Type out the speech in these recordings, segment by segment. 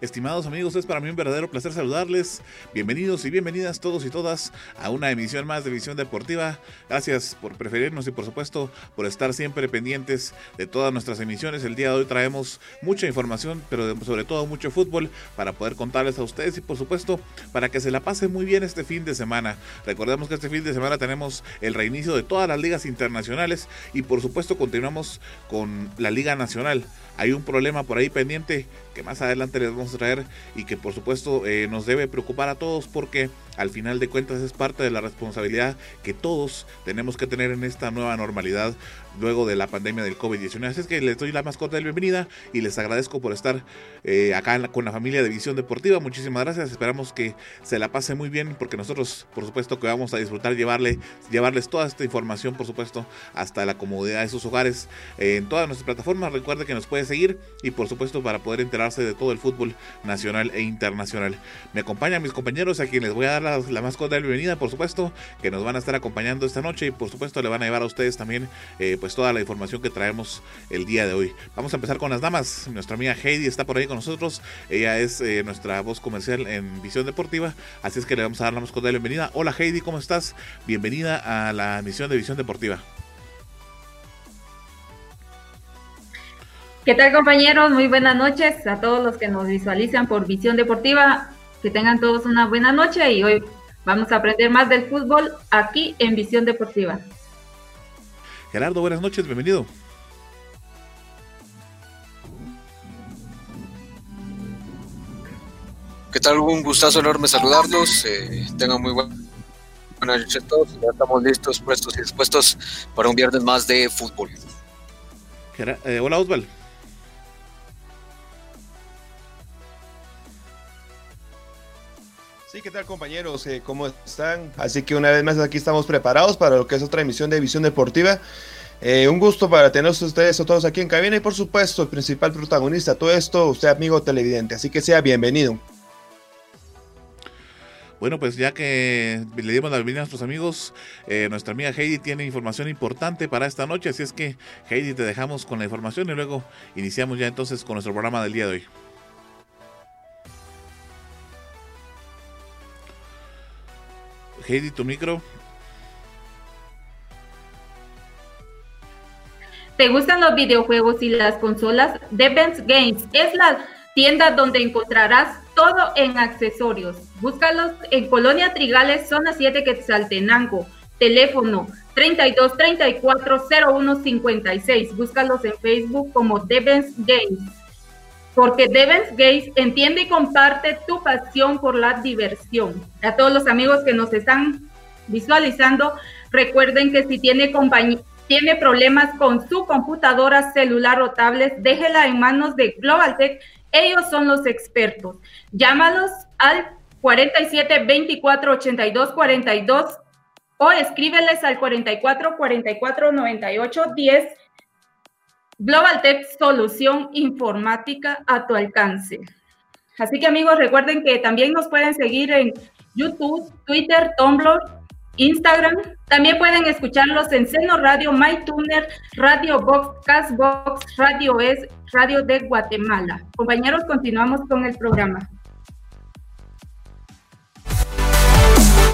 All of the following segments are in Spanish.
Estimados amigos, es para mí un verdadero placer saludarles. Bienvenidos y bienvenidas todos y todas a una emisión más de Visión Deportiva. Gracias por preferirnos y por supuesto por estar siempre pendientes de todas nuestras emisiones. El día de hoy traemos mucha información, pero sobre todo mucho fútbol para poder contarles a ustedes y por supuesto para que se la pasen muy bien este fin de semana. Recordemos que este fin de semana tenemos el reinicio de todas las ligas internacionales y por supuesto continuamos con la Liga Nacional. Hay un problema por ahí pendiente que más adelante les vamos a traer y que por supuesto eh, nos debe preocupar a todos porque al final de cuentas es parte de la responsabilidad que todos tenemos que tener en esta nueva normalidad luego de la pandemia del COVID-19. Así es que les doy la más cordial bienvenida y les agradezco por estar eh, acá con la familia de Visión Deportiva. Muchísimas gracias. Esperamos que se la pase muy bien porque nosotros, por supuesto, que vamos a disfrutar llevarle, llevarles toda esta información, por supuesto, hasta la comodidad de sus hogares eh, en todas nuestras plataformas. Recuerde que nos puede seguir y, por supuesto, para poder enterarse de todo el fútbol nacional e internacional. Me acompañan mis compañeros a quienes voy a dar la, la más cordial bienvenida, por supuesto, que nos van a estar acompañando esta noche y, por supuesto, le van a llevar a ustedes también. Eh, pues toda la información que traemos el día de hoy. Vamos a empezar con las damas. Nuestra amiga Heidi está por ahí con nosotros. Ella es eh, nuestra voz comercial en Visión Deportiva. Así es que le vamos a dar la más cordial bienvenida. Hola Heidi, ¿cómo estás? Bienvenida a la emisión de Visión Deportiva. ¿Qué tal compañeros? Muy buenas noches a todos los que nos visualizan por Visión Deportiva. Que tengan todos una buena noche y hoy vamos a aprender más del fútbol aquí en Visión Deportiva. Gerardo, buenas noches, bienvenido. ¿Qué tal? Un gustazo enorme saludarlos. Eh, tengan muy buenas noches a todos. Ya estamos listos, puestos y dispuestos para un viernes más de fútbol. Eh, hola, Osval. Sí, ¿qué tal compañeros? Eh, ¿Cómo están? Así que una vez más aquí estamos preparados para lo que es otra emisión de Visión Deportiva. Eh, un gusto para tenerlos ustedes a todos aquí en cabina y por supuesto el principal protagonista de todo esto, usted amigo televidente. Así que sea bienvenido. Bueno, pues ya que le dimos la bienvenida a nuestros amigos, eh, nuestra amiga Heidi tiene información importante para esta noche, así es que Heidi te dejamos con la información y luego iniciamos ya entonces con nuestro programa del día de hoy. Heidi, tu micro. ¿Te gustan los videojuegos y las consolas? Defense Games es la tienda donde encontrarás todo en accesorios. Búscalos en Colonia Trigales, zona 7 Quetzaltenango. Teléfono 32 34 01 56. Búscalos en Facebook como Defense Games. Porque Devens Gates entiende y comparte tu pasión por la diversión. A todos los amigos que nos están visualizando, recuerden que si tiene tiene problemas con su computadora, celular o tablet, déjela en manos de GlobalTech. Ellos son los expertos. Llámalos al 47 24 82 42 o escríbeles al 44 44 98 10 Global Tech Solución Informática a tu alcance. Así que amigos, recuerden que también nos pueden seguir en YouTube, Twitter, Tumblr, Instagram. También pueden escucharlos en Seno Radio, MyTuner, Radio Box, Castbox, Radio Es, Radio de Guatemala. Compañeros, continuamos con el programa.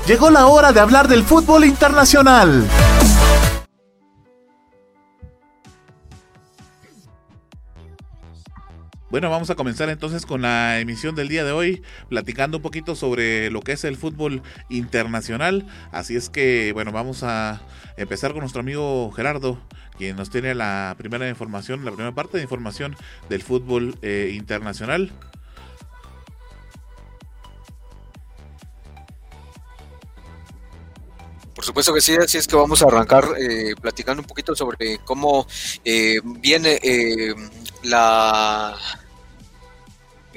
Llegó la hora de hablar del fútbol internacional. Bueno, vamos a comenzar entonces con la emisión del día de hoy, platicando un poquito sobre lo que es el fútbol internacional. Así es que, bueno, vamos a empezar con nuestro amigo Gerardo, quien nos tiene la primera información, la primera parte de información del fútbol eh, internacional. Por supuesto que sí, así es que vamos a arrancar eh, platicando un poquito sobre cómo eh, viene la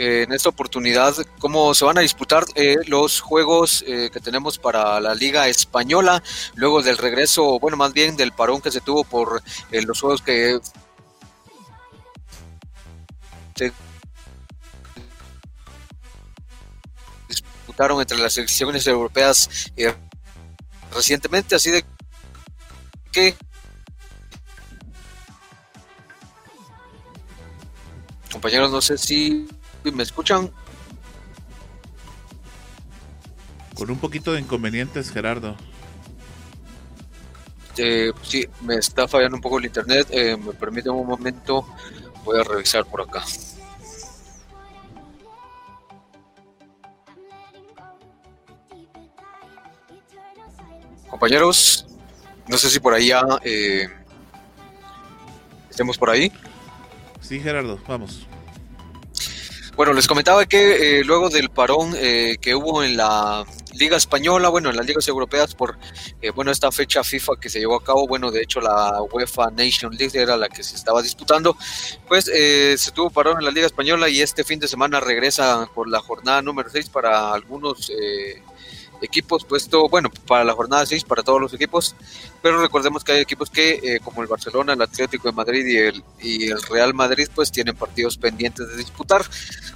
en esta oportunidad cómo se van a disputar los juegos que tenemos para la Liga Española luego del regreso, bueno, más bien del parón que se tuvo por los juegos que disputaron entre las selecciones europeas recientemente, así de que compañeros, no sé si me escuchan. Con un poquito de inconvenientes, Gerardo. Eh, sí, me está fallando un poco el internet. Eh, me permite un momento. Voy a revisar por acá. Compañeros, no sé si por ahí ya eh, estemos por ahí. Sí, Gerardo, vamos. Bueno, les comentaba que eh, luego del parón eh, que hubo en la Liga Española, bueno, en las ligas europeas por, bueno, esta fecha FIFA que se llevó a cabo, bueno, de hecho la UEFA Nation League era la que se estaba disputando, pues se tuvo parón en la Liga Española y este fin de semana regresa por la jornada número 6 para algunos equipos puesto, bueno, para la jornada 6, para todos los equipos, pero recordemos que hay equipos que, eh, como el Barcelona, el Atlético de Madrid y el, y el Real Madrid, pues tienen partidos pendientes de disputar.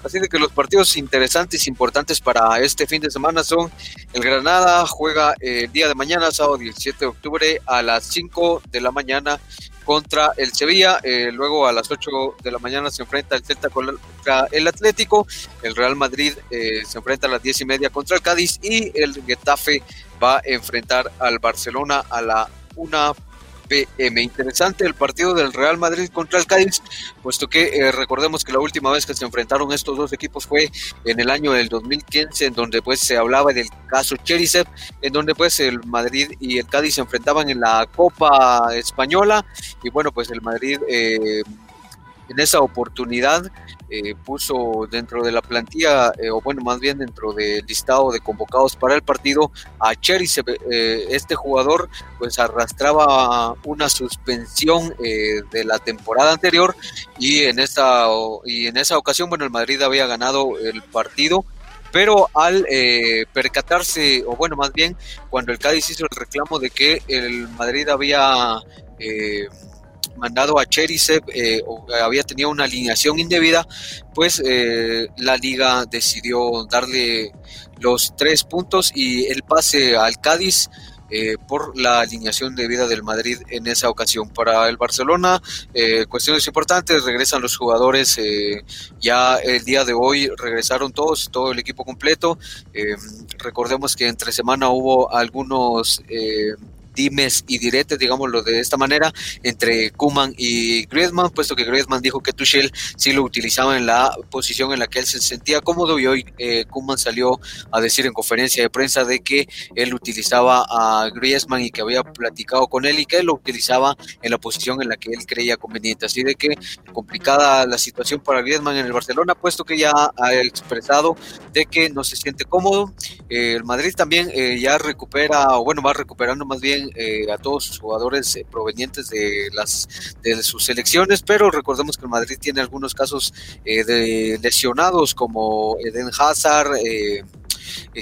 Así de que los partidos interesantes, importantes para este fin de semana son el Granada, juega el día de mañana, sábado 17 de octubre, a las 5 de la mañana contra el Sevilla. Eh, luego a las 8 de la mañana se enfrenta el Celta contra el Atlético. El Real Madrid eh, se enfrenta a las 10 y media contra el Cádiz. Y el Getafe va a enfrentar al Barcelona a la 1 Interesante el partido del Real Madrid contra el Cádiz, puesto que eh, recordemos que la última vez que se enfrentaron estos dos equipos fue en el año del 2015, en donde pues se hablaba del caso Cherisev, en donde pues el Madrid y el Cádiz se enfrentaban en la Copa Española y bueno pues el Madrid eh, en esa oportunidad eh, puso dentro de la plantilla, eh, o bueno, más bien dentro del listado de convocados para el partido a Cherisev. Eh, este jugador pues arrastraba una suspensión de la temporada anterior y en, esta, y en esa ocasión, bueno, el Madrid había ganado el partido pero al percatarse, o bueno, más bien cuando el Cádiz hizo el reclamo de que el Madrid había mandado a Cherisev eh, había tenido una alineación indebida, pues eh, la liga decidió darle los tres puntos y el pase al Cádiz. Eh, por la alineación de vida del Madrid en esa ocasión. Para el Barcelona, cuestiones importantes, regresan los jugadores, ya el día de hoy regresaron todos, todo el equipo completo. recordemos que entre semana hubo algunos dimes y diretes, digámoslo de esta manera, entre Kuman y Griezmann, puesto que Griezmann dijo que Tuchel sí lo utilizaba en la posición en la que él se sentía cómodo y hoy eh, Kuman salió a decir en conferencia de prensa de que él utilizaba a Griezmann y que había platicado con él y que él lo utilizaba en la posición en la que él creía conveniente. Así de que complicada la situación para Griezmann en el Barcelona, puesto que ya ha expresado de que no se siente cómodo. El Madrid también eh, ya recupera, o bueno, va recuperando más bien eh, a todos sus jugadores eh, provenientes de las de sus selecciones, pero recordemos que el Madrid tiene algunos casos eh, de lesionados como Eden Hazard,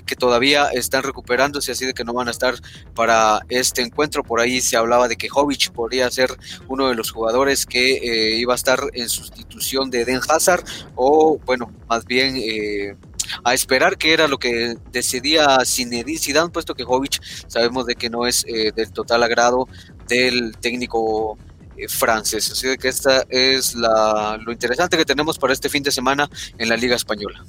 que todavía están recuperándose, así de que no van a estar para este encuentro. Por ahí se hablaba de que Jovic podría ser uno de los jugadores que iba a estar en sustitución de Eden Hazard, o bueno, más bien a esperar que era lo que decidía Zinedine Zidane, puesto que Jovic sabemos de que no es eh, del total agrado del técnico eh, francés. Así que esta es la, lo interesante que tenemos para este fin de semana en la Liga Española.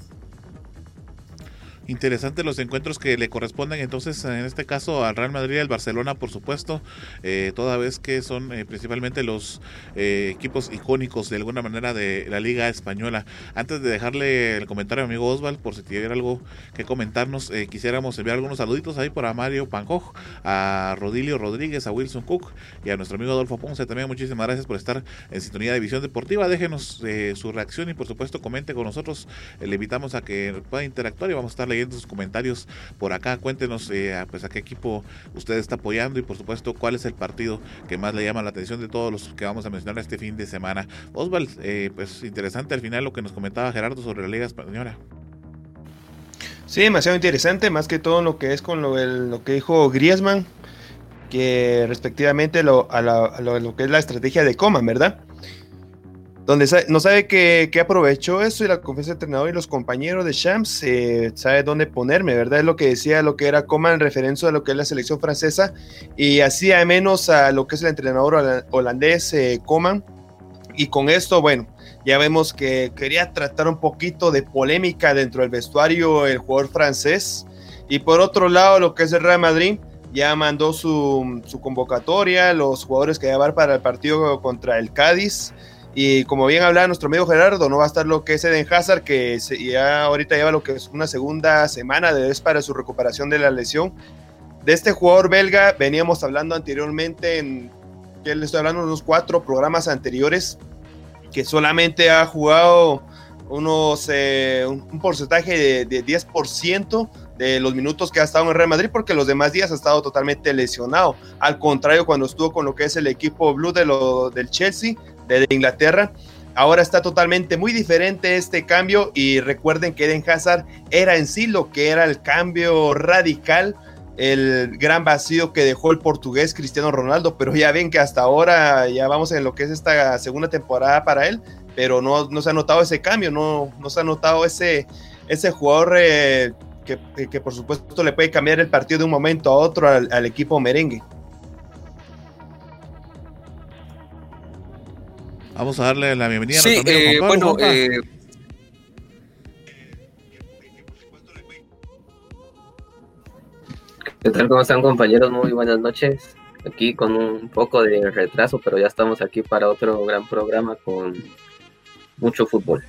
Interesante los encuentros que le corresponden entonces en este caso al Real Madrid y al Barcelona por supuesto eh, toda vez que son eh, principalmente los eh, equipos icónicos de alguna manera de la liga española. Antes de dejarle el comentario a mi amigo Osval por si tuviera algo que comentarnos quisiéramos enviar algunos saluditos ahí para Mario Pancoj a Rodilio Rodríguez a Wilson Cook y a nuestro amigo Adolfo Ponce también. Muchísimas gracias por estar en sintonía de visión deportiva. Déjenos su reacción y por supuesto comente con nosotros. Le invitamos a que pueda interactuar y vamos a estar leyendo sus comentarios por acá. Cuéntenos eh, pues a qué equipo usted está apoyando y por supuesto cuál es el partido que más le llama la atención de todos los que vamos a mencionar este fin de semana. Osval, eh, pues interesante al final lo que nos comentaba Gerardo sobre la Liga Española. Sí, demasiado interesante, más que todo lo que es con lo, lo que dijo Griezmann, que respectivamente lo, a, lo, que es la estrategia de Coman, ¿verdad? Donde no sabe que, aprovechó eso y la confianza del entrenador y los compañeros de Shams eh, sabe dónde ponerme, ¿verdad? Es lo que decía lo que era Coman en referencia a lo que es la selección francesa y hacía menos a lo que es el entrenador holandés eh, Coman. Y con esto, bueno, ya vemos que quería tratar un poquito de polémica dentro del vestuario el jugador francés. Y por otro lado, lo que es el Real Madrid, ya mandó su, convocatoria, los jugadores que llevar para el partido contra el Cádiz. Y como bien hablaba nuestro amigo Gerardo, no va a estar lo que es Eden Hazard, que ya ahorita lleva lo que es una segunda semana de vez para su recuperación de la lesión. De este jugador belga veníamos hablando anteriormente en, que le estoy hablando de unos cuatro programas anteriores, que solamente ha jugado unos, eh, un, porcentaje de, de 10% de los minutos que ha estado en Real Madrid, porque los demás días ha estado totalmente lesionado. Al contrario, cuando estuvo con lo que es el equipo blue de lo, del Chelsea, de Inglaterra, ahora está totalmente muy diferente este cambio. Y recuerden que Eden Hazard era en sí lo que era el cambio radical el gran vacío que dejó el portugués Cristiano Ronaldo, pero ya ven que hasta ahora ya vamos en lo que es esta segunda temporada para él, pero no, no se ha notado ese cambio, no, no se ha notado ese, ese jugador eh, que, por supuesto le puede cambiar el partido de un momento a otro al, equipo merengue. Vamos a darle la bienvenida a sí, eh, bueno, eh, ¿Qué tal? ¿Cómo están compañeros? Muy buenas noches. Aquí con un poco de retraso, pero ya estamos aquí para otro gran programa con mucho fútbol.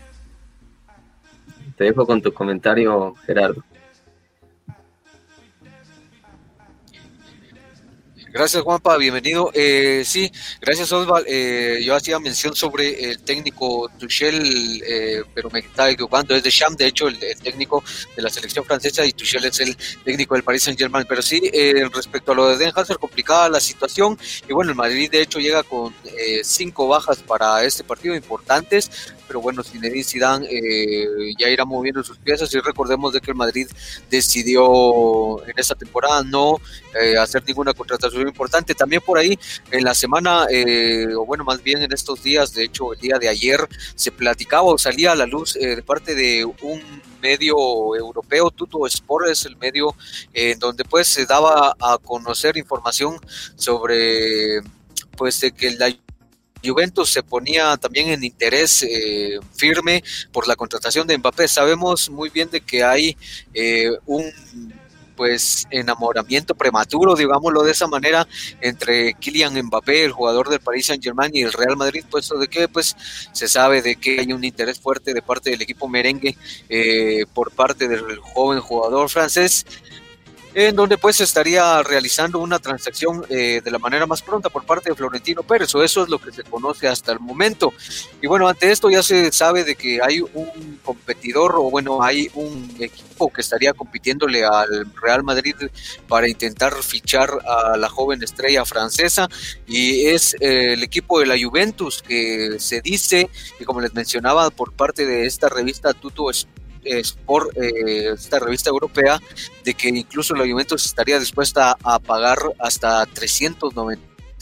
Te dejo con tu comentario, Gerardo. Gracias Juanpa, bienvenido. Eh, sí, gracias Osval. Eh, yo hacía mención sobre el técnico Tuchel, eh, pero me estaba equivocando, es de Sham, de hecho, el, técnico de la selección francesa y Tuchel es el técnico del Paris Saint Germain. Pero sí, eh, respecto a lo de Den Hazard, complicada la situación. Y bueno, el Madrid de hecho llega con cinco bajas para este partido importantes pero bueno, Zinedine Zidane eh, ya irá moviendo sus piezas y recordemos de que el Madrid decidió en esta temporada no eh, hacer ninguna contratación importante. También por ahí en la semana, eh, o bueno, más bien en estos días, de hecho el día de ayer se platicaba o salía a la luz de parte de un medio europeo, Tuto Sport es el medio en donde pues se daba a conocer información sobre pues de que la Juventus se ponía también en interés eh, firme por la contratación de Mbappé. Sabemos muy bien de que hay eh, un pues enamoramiento prematuro, digámoslo de esa manera, entre Kylian Mbappé, el jugador del Paris Saint Germain y el Real Madrid, puesto de que pues se sabe de que hay un interés fuerte de parte del equipo merengue eh, por parte del joven jugador francés en donde pues estaría realizando una transacción eh, de la manera más pronta por parte de Florentino Pérez, o eso es lo que se conoce hasta el momento. Y bueno, ante esto ya se sabe de que hay un competidor, o bueno, hay un equipo que estaría compitiéndole al Real Madrid para intentar fichar a la joven estrella francesa, y es eh, el equipo de la Juventus, que se dice, y como les mencionaba por parte de esta revista Tuto por eh, esta revista europea, de que incluso la Juventus estaría dispuesta a pagar hasta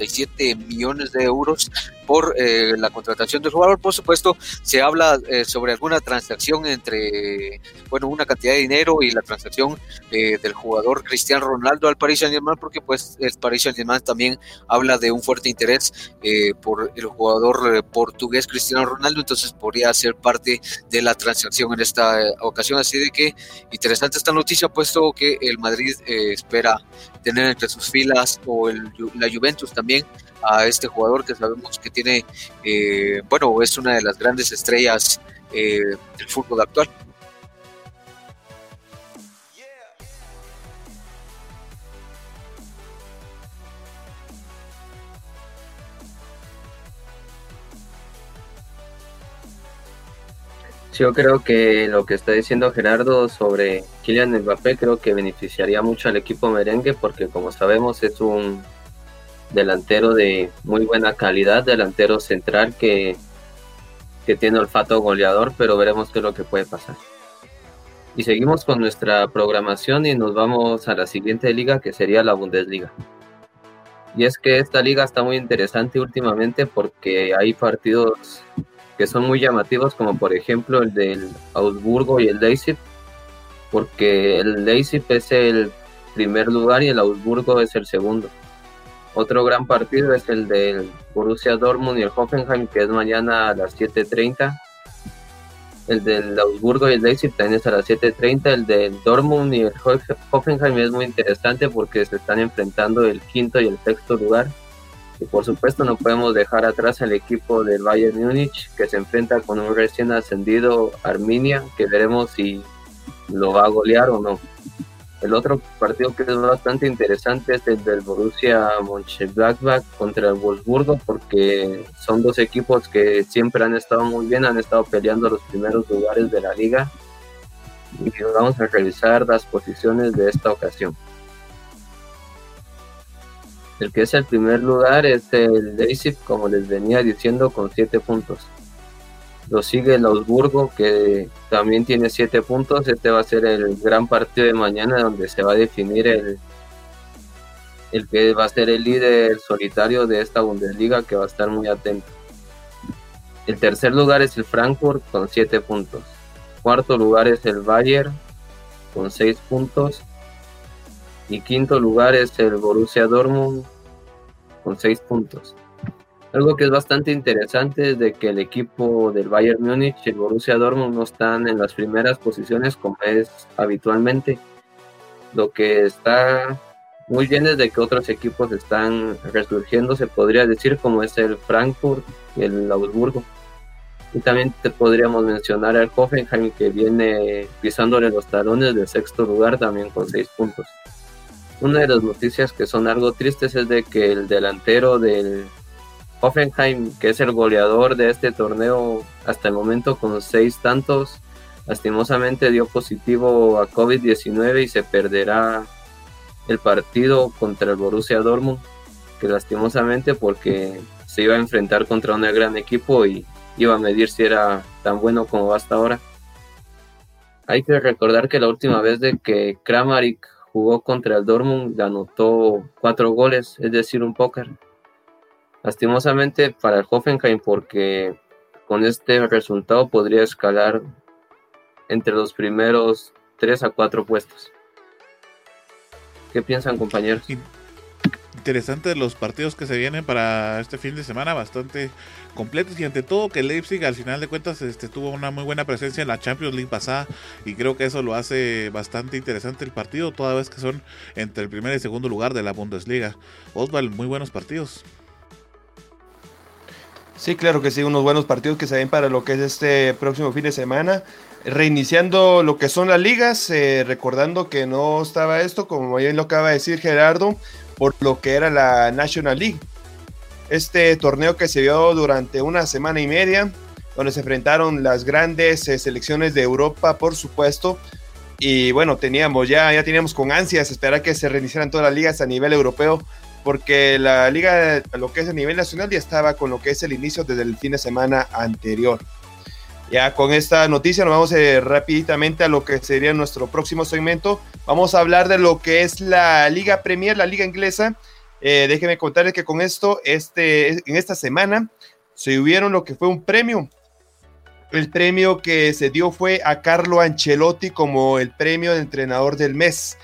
397 millones de euros por eh, la contratación del jugador. Por supuesto, se habla eh, sobre alguna transacción entre, bueno, una cantidad de dinero y la transacción eh, del jugador Cristiano Ronaldo al Paris Saint-Germain, porque pues el Paris Saint-Germain también habla de un fuerte interés por el jugador portugués Cristiano Ronaldo, entonces podría ser parte de la transacción en esta ocasión. Así de que interesante esta noticia, puesto que el Madrid espera tener entre sus filas o el, la Juventus también a este jugador que sabemos que tiene, eh, bueno, es una de las grandes estrellas eh, del fútbol actual. Yo creo que lo que está diciendo Gerardo sobre Kylian Mbappé creo que beneficiaría mucho al equipo merengue porque como sabemos es un delantero de muy buena calidad, delantero central que, que tiene olfato goleador, pero veremos qué es lo que puede pasar. Y seguimos con nuestra programación y nos vamos a la siguiente liga que sería la Bundesliga. Y es que esta liga está muy interesante últimamente porque hay partidos que son muy llamativos, como por ejemplo el del Augsburgo y el Leipzig, porque el Leipzig es el primer lugar y el Augsburgo es el segundo. Otro gran partido es el del Borussia Dortmund y el Hoffenheim, que es mañana a las 7.30. El del Augsburgo y el Leipzig también es a las 7.30. El del Dortmund y el Hoffenheim es muy interesante porque se están enfrentando el quinto y el sexto lugar. Y por supuesto no podemos dejar atrás al equipo del Bayern Múnich que se enfrenta con un recién ascendido Arminia, que veremos si lo va a golear o no. El otro partido que es bastante interesante es el del Borussia Mönchengladbach contra el Wolfsburgo porque son dos equipos que siempre han estado muy bien, han estado peleando los primeros lugares de la liga y vamos a revisar las posiciones de esta ocasión. El que es el primer lugar es el Leipzig, como les venía diciendo, con 7 puntos. Lo sigue el Augsburgo, que también tiene 7 puntos. Este va a ser el gran partido de mañana donde se va a definir el, el que va a ser el líder solitario de esta Bundesliga, que va a estar muy atento. El tercer lugar es el Frankfurt con 7 puntos. Cuarto lugar es el Bayern con 6 puntos. Y quinto lugar es el Borussia Dortmund con 6 puntos. Algo que es bastante interesante es de que el equipo del Bayern Múnich y el Borussia Dortmund no están en las primeras posiciones como es habitualmente. Lo que está muy bien es de que otros equipos están resurgiendo, se podría decir, como es el Frankfurt y el Augsburgo. Y también te podríamos mencionar al Hoffenheim que viene pisándole los talones del sexto lugar también con seis puntos. Una de las noticias que son algo tristes es de que el delantero del Hoffenheim, que es el goleador de este torneo hasta el momento con seis tantos, lastimosamente dio positivo a COVID-19 y se perderá el partido contra el Borussia Dortmund, que lastimosamente porque se iba a enfrentar contra un gran equipo y iba a medir si era tan bueno como hasta ahora. Hay que recordar que la última vez de que Kramaric jugó contra el Dortmund anotó cuatro goles, es decir, un póker. Lastimosamente para el Hoffenheim porque con este resultado podría escalar entre los primeros 3 a 4 puestos. ¿Qué piensan compañeros? Interesante los partidos que se vienen para este fin de semana, bastante completos y ante todo que Leipzig al final de cuentas este, tuvo una muy buena presencia en la Champions League pasada y creo que eso lo hace bastante interesante el partido, toda vez que son entre el primer y segundo lugar de la Bundesliga. Oswald, muy buenos partidos. Sí, claro que sí, unos buenos partidos que se ven para lo que es este próximo fin de semana. Reiniciando lo que son las ligas, eh, recordando que no estaba esto, como bien lo acaba de decir Gerardo, por lo que era la National League. Este torneo que se dio durante una semana y media, donde se enfrentaron las grandes eh, selecciones de Europa, por supuesto. Y bueno, teníamos ya, ya teníamos con ansias esperar que se reiniciaran todas las ligas a nivel europeo porque la liga, lo que es a nivel nacional, ya estaba con lo que es el inicio desde el fin de semana anterior. Ya con esta noticia nos vamos eh, rápidamente a lo que sería nuestro próximo segmento. Vamos a hablar de lo que es la Liga Premier, la Liga Inglesa. Eh, déjenme contarles que con esto, este, en esta semana, se hubieron lo que fue un premio. El premio que se dio fue a Carlo Ancelotti como el premio de entrenador del mes.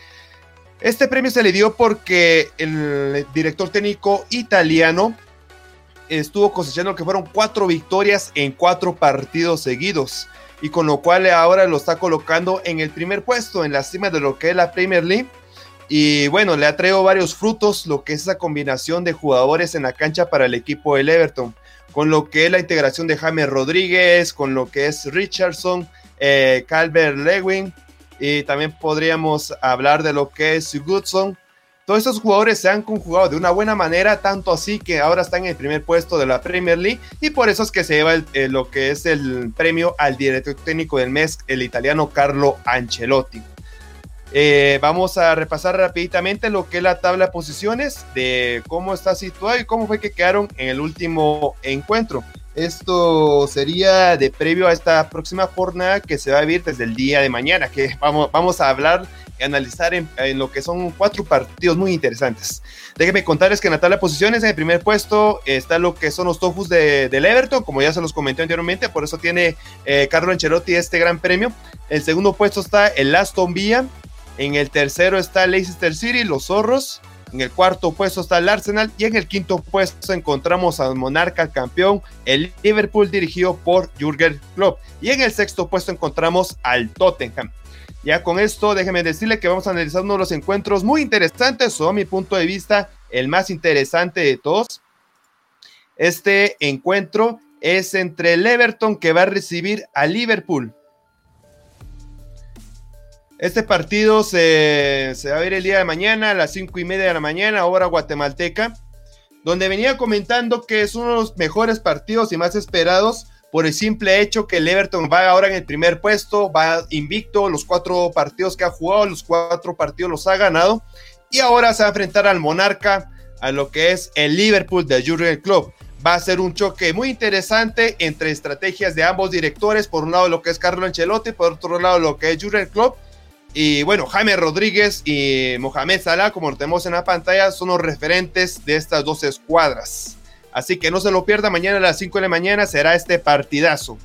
Este premio se le dio porque el director técnico italiano estuvo cosechando que fueron cuatro victorias en cuatro partidos seguidos y con lo cual ahora lo está colocando en el primer puesto, en la cima de lo que es la Premier League. Y bueno, le ha traído varios frutos lo que es esa combinación de jugadores en la cancha para el equipo del Everton, con lo que es la integración de James Rodríguez, con lo que es Richardson, eh, Calvert Lewin, y también podríamos hablar de lo que es Goodson. Todos estos jugadores se han conjugado de una buena manera, tanto así que ahora están en el primer puesto de la Premier League y por eso es que se lleva lo que es el premio al director técnico del mes, el italiano Carlo Ancelotti. Eh, vamos a repasar rápidamente lo que es la tabla de posiciones de cómo está situado y cómo fue que quedaron en el último encuentro. Esto sería de previo a esta próxima jornada que se va a vivir desde el día de mañana, que vamos, vamos a hablar analizar en, lo que son cuatro partidos muy interesantes. Déjenme contarles que en la tabla de posiciones, en el primer puesto, está lo que son los Tofus de, del Everton, como ya se los comenté anteriormente, por eso tiene eh, Carlo Ancelotti este gran premio. El segundo puesto está el Aston Villa, en el tercero está Leicester City, los Zorros. En el cuarto puesto está el Arsenal y en el quinto puesto encontramos al Monarca campeón, el Liverpool dirigido por Jürgen Klopp. Y en el sexto puesto encontramos al Tottenham. Ya con esto, déjenme decirle que vamos a analizar uno de los encuentros muy interesantes, o a mi punto de vista, el más interesante de todos. Este encuentro es entre el Everton que va a recibir a Liverpool. Este partido se, va a ver el día de mañana a las cinco y media de la mañana, hora guatemalteca, donde venía comentando que es uno de los mejores partidos y más esperados por el simple hecho que el Everton va ahora en el primer puesto, va invicto, los cuatro partidos que ha jugado, los cuatro partidos los ha ganado, y ahora se va a enfrentar al Monarca, a lo que es el Liverpool de Jurgen Club. Va a ser un choque muy interesante entre estrategias de ambos directores, por un lado lo que es Carlo Ancelotti, por otro lado lo que es Jurgen Club y bueno, Jaime Rodríguez y Mohamed Salah, como lo tenemos en la pantalla, son los referentes de estas dos escuadras. Así que no se lo pierda, mañana a las 5 de la mañana será este partidazo.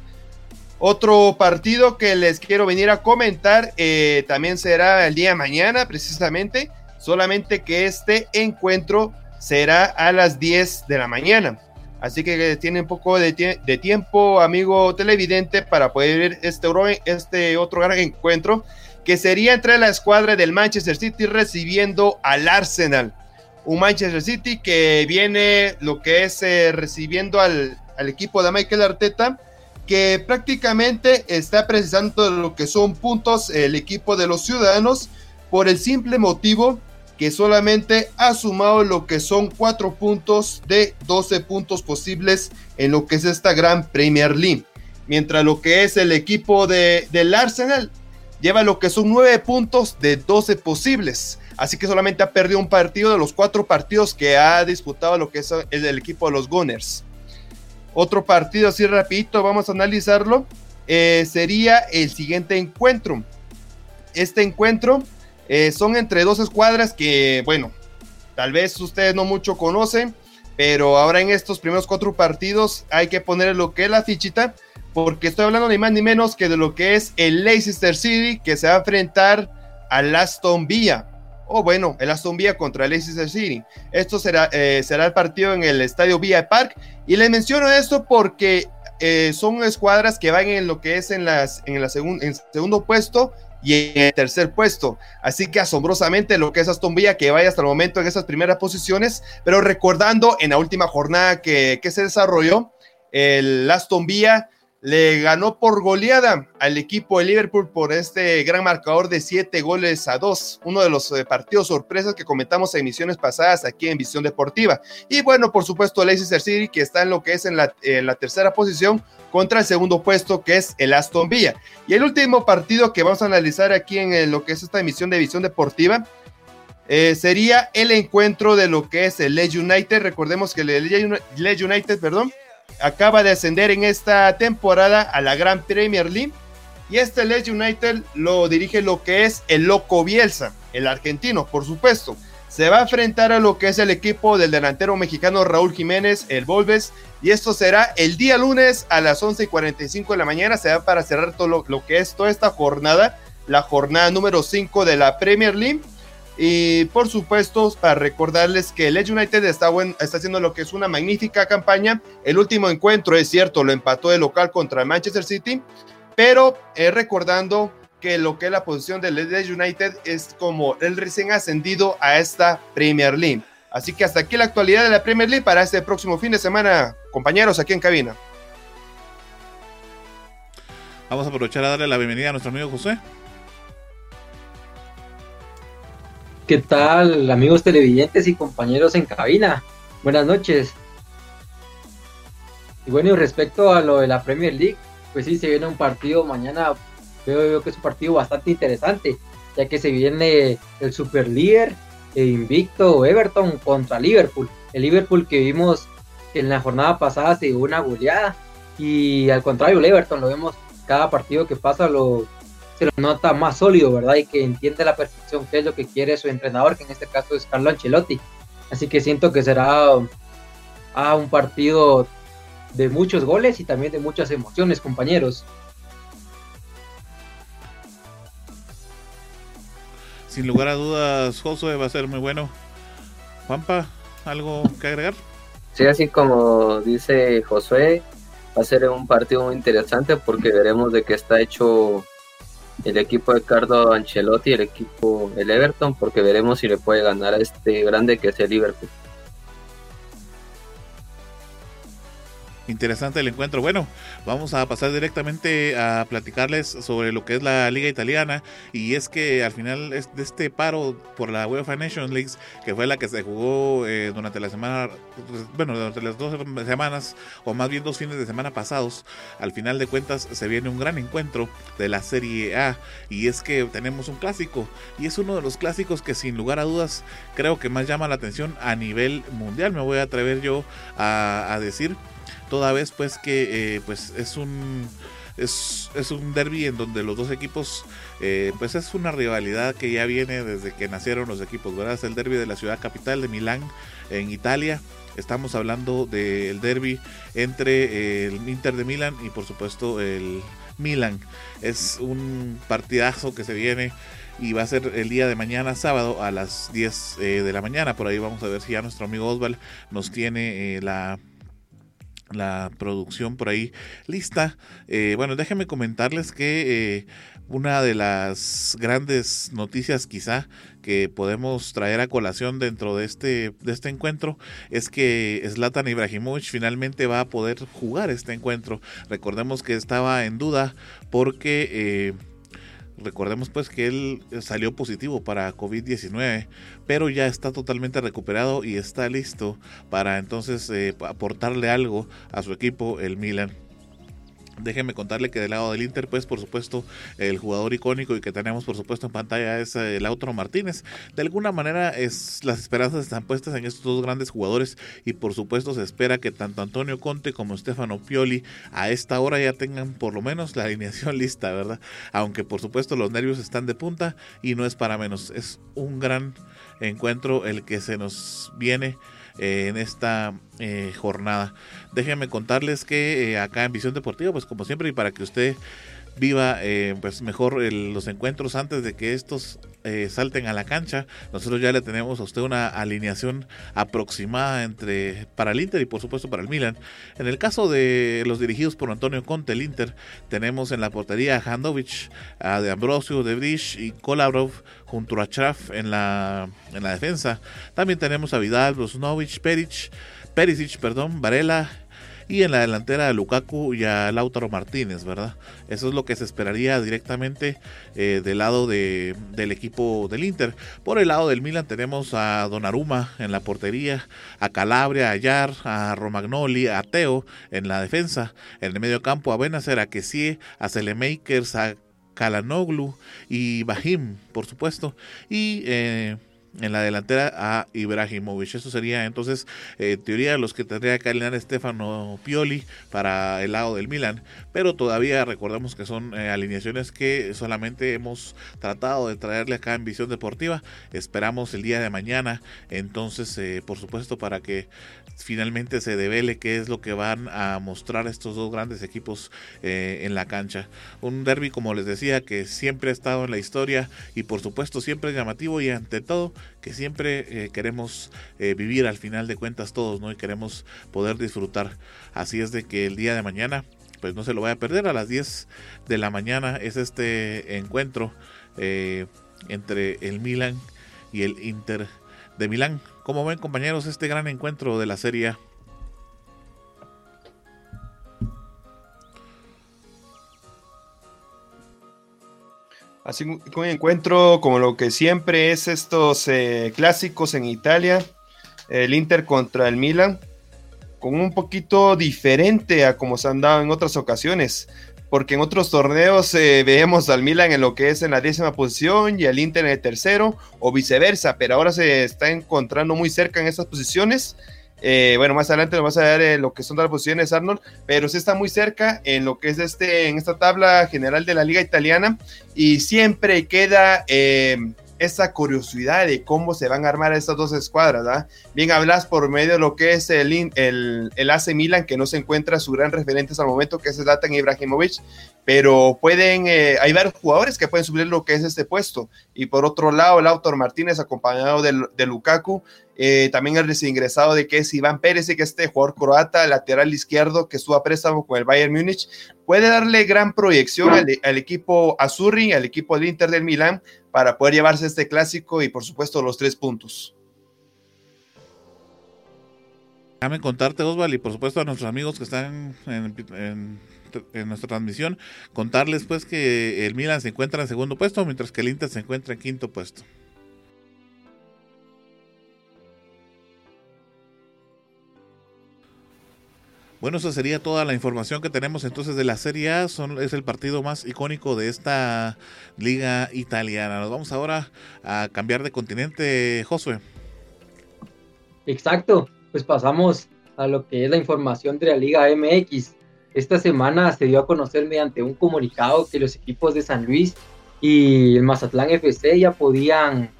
Otro partido que les quiero venir a comentar eh, también será el día de mañana, precisamente, solamente que este encuentro será a las 10 de la mañana. Así que tiene un poco de, tiempo, amigo televidente, para poder ver este, este otro gran encuentro que sería entre la escuadra del Manchester City recibiendo al Arsenal. Un Manchester City que viene lo que es eh, recibiendo al, equipo de Michael Arteta, que prácticamente está precisando lo que son puntos el equipo de los ciudadanos por el simple motivo que solamente ha sumado lo que son cuatro puntos de 12 puntos posibles en lo que es esta gran Premier League. Mientras lo que es el equipo de, del Arsenal lleva lo que son nueve puntos de 12 posibles. Así que solamente ha perdido un partido de los cuatro partidos que ha disputado lo que es el, equipo de los Gunners. Otro partido así rapidito, vamos a analizarlo. Eh, sería el siguiente encuentro. Este encuentro eh, son entre dos escuadras que, bueno, tal vez ustedes no mucho conocen, pero ahora en estos primeros cuatro partidos hay que poner lo que es la fichita porque estoy hablando ni más ni menos que de lo que es el Leicester City que se va a enfrentar al Aston Villa. O bueno, el Aston Villa contra el Leicester City. Esto será, eh, será el partido en el estadio Villa Park. Y les menciono esto porque eh, son escuadras que van en lo que es en, las, en, la en segundo puesto y en el tercer puesto. Así que asombrosamente lo que es Aston Villa que vaya hasta el momento en esas primeras posiciones, pero recordando en la última jornada que, que se desarrolló, el Aston Villa le ganó por goleada al equipo de Liverpool por este gran marcador de siete goles a dos, uno de los eh, partidos sorpresas que comentamos en emisiones pasadas aquí en Visión Deportiva. Y bueno, por supuesto, Leicester City, que está en lo que es en la, tercera posición contra el segundo puesto, que es el Aston Villa. Y el último partido que vamos a analizar aquí en lo que es esta emisión de Visión Deportiva. Eh, sería el encuentro de lo que es el Leeds United. Recordemos que el Leeds United, perdón, acaba de ascender en esta temporada a la Gran Premier League. Y este Leeds United lo dirige lo que es el Loco Bielsa, el argentino, por supuesto. Se va a enfrentar a lo que es el equipo del delantero mexicano Raúl Jiménez, el Volves. Y esto será el día lunes a las 11 y 45 de la mañana. Se va para cerrar todo lo, lo que es toda esta jornada, la jornada número 5 de la Premier League. Y por supuesto, para recordarles que el United está, está haciendo lo que es una magnífica campaña. El último encuentro, es cierto, lo empató de local contra el Manchester City, pero recordando que lo que es la posición del Edge United es como el recién ascendido a esta Premier League. Así que hasta aquí la actualidad de la Premier League para este próximo fin de semana, compañeros, aquí en cabina. Vamos a aprovechar a darle la bienvenida a nuestro amigo José. ¿Qué tal, amigos televidentes y compañeros en cabina? Buenas noches. Y bueno, y respecto a lo de la Premier League, pues sí, se viene un partido mañana, veo, que es un partido bastante interesante, ya que se viene el super líder e invicto Everton contra Liverpool. El Liverpool que vimos en la jornada pasada se dio una goleada y al contrario, el Everton lo vemos cada partido que pasa lo se lo nota más sólido, ¿verdad? Y que entiende la perfección qué es lo que quiere su entrenador, que en este caso es Carlo Ancelotti. Así que siento que será ah, un partido de muchos goles y también de muchas emociones, compañeros. Sin lugar a dudas, Josué va a ser muy bueno. Juanpa, ¿algo que agregar? Sí, así como dice Josué, va a ser un partido muy interesante porque veremos de qué está hecho el equipo de Carlo Ancelotti, el equipo el Everton, porque veremos si le puede ganar a este grande que es el Liverpool. Interesante el encuentro. Bueno, vamos a pasar directamente a platicarles sobre lo que es la liga italiana y es que al final de este paro por la UEFA Nations League, que fue la que se jugó eh, durante la semana, bueno, durante las dos semanas o más bien dos fines de semana pasados, al final de cuentas se viene un gran encuentro de la Serie A y es que tenemos un clásico y es uno de los clásicos que sin lugar a dudas creo que más llama la atención a nivel mundial. Me voy a atrever yo a, a decir toda vez pues que eh, pues es un es, un derby en donde los dos equipos eh, pues es una rivalidad que ya viene desde que nacieron los equipos verdad es el derby de la ciudad capital de Milán en Italia. Estamos hablando del derby entre eh, el Inter de Milán y por supuesto el Milan. Es un partidazo que se viene y va a ser el día de mañana, sábado, a las 10 de la mañana. Por ahí vamos a ver si ya nuestro amigo Osval nos tiene la la producción por ahí lista. Eh, bueno, déjenme comentarles que eh, una de las grandes noticias quizá que podemos traer a colación dentro de este, de este encuentro es que Zlatan Ibrahimovic finalmente va a poder jugar este encuentro. Recordemos que estaba en duda porque... Eh, Recordemos pues que él salió positivo para COVID-19, pero ya está totalmente recuperado y está listo para entonces eh, aportarle algo a su equipo, el Milan. Déjenme contarle que del lado del Inter, pues por supuesto, el jugador icónico y que tenemos por supuesto en pantalla es eh, Lautaro Martínez. De alguna manera es, las esperanzas están puestas en estos dos grandes jugadores y por supuesto se espera que tanto Antonio Conte como Stefano Pioli a esta hora ya tengan por lo menos la alineación lista, ¿verdad? Aunque por supuesto los nervios están de punta y no es para menos. Es un gran encuentro el que se nos viene eh, en esta eh, jornada. Déjenme contarles que eh, acá en Visión Deportiva, pues como siempre, y para que usted viva pues mejor los encuentros antes de que estos salten a la cancha. Nosotros ya le tenemos a usted una alineación aproximada entre para el Inter y por supuesto para el Milan. En el caso de los dirigidos por Antonio Conte, el Inter, tenemos en la portería a Handovic, a De Ambrosio, De Brish y Kolabrov junto a Chaf en la, en la defensa. También tenemos a Vidal, Brusnovic, Peric, Perisic, perdón, Varela y en la delantera a Lukaku y a Lautaro Martínez, ¿verdad? Eso es lo que se esperaría directamente eh, del lado de, del equipo del Inter. Por el lado del Milan tenemos a Donnarumma en la portería, a Calabria, a Yar, a Romagnoli, a Teo en la defensa, en el medio campo a Benacer, a Kessie, a Selemakers, a Kalanoglu y Bahim, por supuesto. Y eh, en la delantera a Ibrahimovic. Eso sería entonces, eh, teoría, los que tendría que alinear Stefano Pioli para el lado del Milan. Pero todavía recordamos que son eh, alineaciones que solamente hemos tratado de traerle acá en Visión Deportiva. Esperamos el día de mañana, entonces, eh, por supuesto, para que finalmente se devele qué es lo que van a mostrar estos dos grandes equipos en la cancha. Un derby, como les decía, que siempre ha estado en la historia y por supuesto siempre es llamativo y ante todo que siempre eh, queremos eh, vivir al final de cuentas todos, ¿no? Y queremos poder disfrutar. Así es de que el día de mañana, pues no se lo vaya a perder, a las 10 de la mañana es este encuentro eh, entre el Milan y el Inter de Milán. Como ven compañeros, este gran encuentro de la Serie Así que un encuentro como lo que siempre es estos eh, clásicos en Italia, el Inter contra el Milan, con un poquito diferente a como se han dado en otras ocasiones, porque en otros torneos eh, vemos al Milan en lo que es en la décima posición y al Inter en el tercero, o viceversa, pero ahora se está encontrando muy cerca en esas posiciones eh, bueno, más adelante nos vas a ver eh, lo que son las posiciones, Arnold, pero sí está muy cerca en lo que es este, en esta tabla general de la Liga Italiana y siempre queda eh, esa curiosidad de cómo se van a armar estas dos escuadras. ¿ah? Bien hablas por medio de lo que es el, el, el, AC Milan, que no se encuentra su gran referente hasta el momento, que es Zlatan Ibrahimovic, pero pueden, eh, hay varios jugadores que pueden subir lo que es este puesto. Y por otro lado, el autor Martínez, acompañado de, Lukaku, eh, también el desingresado de que es Iván Pérez, que este jugador croata, lateral izquierdo, que estuvo a préstamo con el Bayern Múnich, puede darle gran proyección al, al equipo Azurri, al equipo del Inter del Milán, para poder llevarse este clásico y por supuesto los tres puntos. Déjame contarte, Osval, y por supuesto a nuestros amigos que están en, en, en, nuestra transmisión, contarles pues que el Milan se encuentra en segundo puesto, mientras que el Inter se encuentra en quinto puesto. Bueno, esa sería toda la información que tenemos entonces de la Serie A. Son, es el partido más icónico de esta liga italiana. Nos vamos ahora a cambiar de continente, Josué. Exacto, pues pasamos a lo que es la información de la Liga MX. Esta semana se dio a conocer mediante un comunicado que los equipos de San Luis y el Mazatlán FC ya podían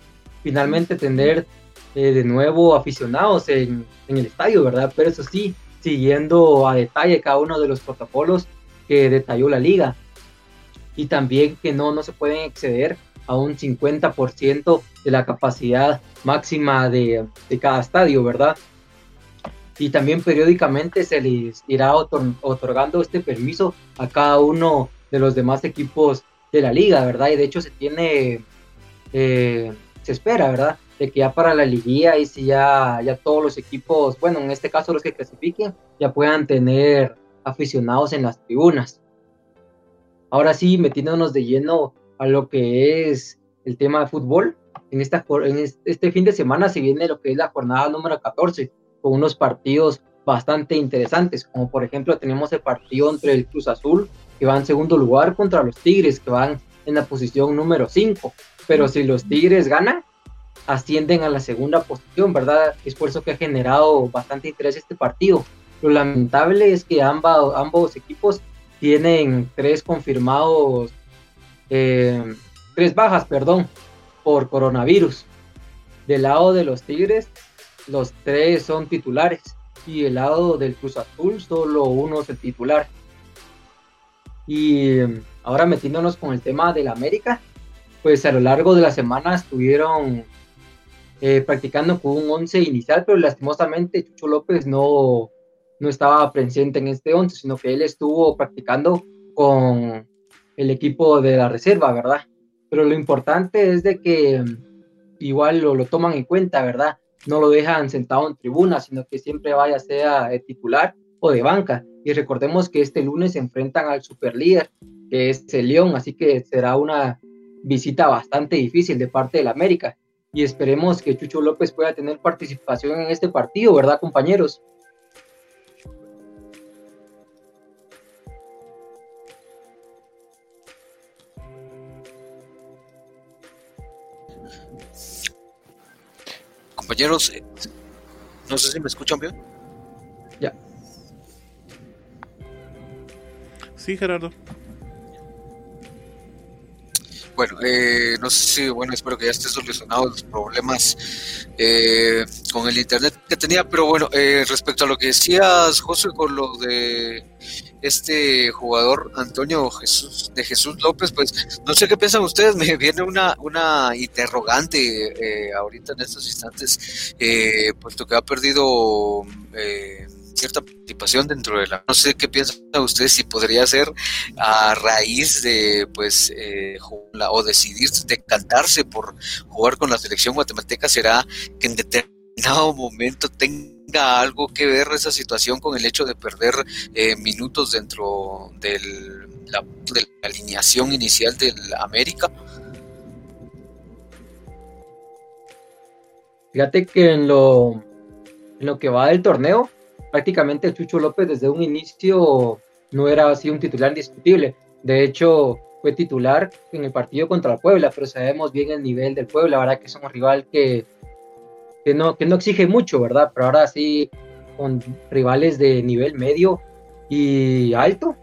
finalmente tener eh, de nuevo aficionados en, en el estadio, ¿verdad? Pero eso sí, siguiendo a detalle cada uno de los protocolos que detalló la liga. Y también que no, no se pueden exceder a un 50% de la capacidad máxima de, de, cada estadio, ¿verdad? Y también periódicamente se les irá otorgando este permiso a cada uno de los demás equipos de la liga, ¿verdad? Y de hecho se tiene, eh, se espera, ¿verdad? de que ya para la liguilla y si ya, ya todos los equipos, bueno, en este caso los que clasifiquen, ya puedan tener aficionados en las tribunas. Ahora sí, metiéndonos de lleno a lo que es el tema de fútbol, en, esta, en este fin de semana se viene lo que es la jornada número 14, con unos partidos bastante interesantes, como por ejemplo tenemos el partido entre el Cruz Azul, que va en segundo lugar, contra los Tigres, que van en la posición número 5. Pero si los Tigres ganan, ascienden a la segunda posición, ¿verdad? Es por eso que ha generado bastante interés este partido. Lo lamentable es que ambos, ambos equipos tienen tres confirmados, eh, tres bajas, perdón, por coronavirus. Del lado de los Tigres, los tres son titulares y del lado del Cruz Azul, solo uno es el titular. Y ahora metiéndonos con el tema del América, pues a lo largo de la semana estuvieron eh, practicando con un 11 inicial, pero lastimosamente Chucho López no, no estaba presente en este 11, sino que él estuvo practicando con el equipo de la reserva, ¿verdad? Pero lo importante es de que mm, igual lo, lo toman en cuenta, ¿verdad? No lo dejan sentado en tribuna, sino que siempre vaya sea de titular o de banca. Y recordemos que este lunes se enfrentan al superlíder, que es el León, así que será una visita bastante difícil de parte del América y esperemos que Chucho López pueda tener participación en este partido, ¿verdad, compañeros? Compañeros, eh, no sé si me escuchan bien. Ya. Sí, Gerardo. Bueno, eh, no sé si, bueno, espero que ya esté solucionado los problemas eh, con el internet que tenía, pero bueno, eh, respecto a lo que decías, José, con lo de este jugador Antonio Jesús de Jesús López, pues no sé qué piensan ustedes, me viene una, una interrogante eh, ahorita en estos instantes, eh, puesto que ha perdido eh, cierta participación dentro de la... No sé qué piensan ustedes si podría ser a raíz de, pues, eh, o decidir decantarse por jugar con la selección guatemalteca, será que en determinado momento tenga tenga algo que ver esa situación con el hecho de perder eh, minutos dentro del, de la alineación inicial del América? Fíjate que en lo, en lo que va del torneo, prácticamente Chucho López desde un inicio no era así un titular indiscutible. De hecho, fue titular en el partido contra el Puebla, pero sabemos bien el nivel del Puebla, ahora que es un rival que que, no, que no exige mucho, ¿verdad? Pero ahora sí, con rivales de nivel medio y alto,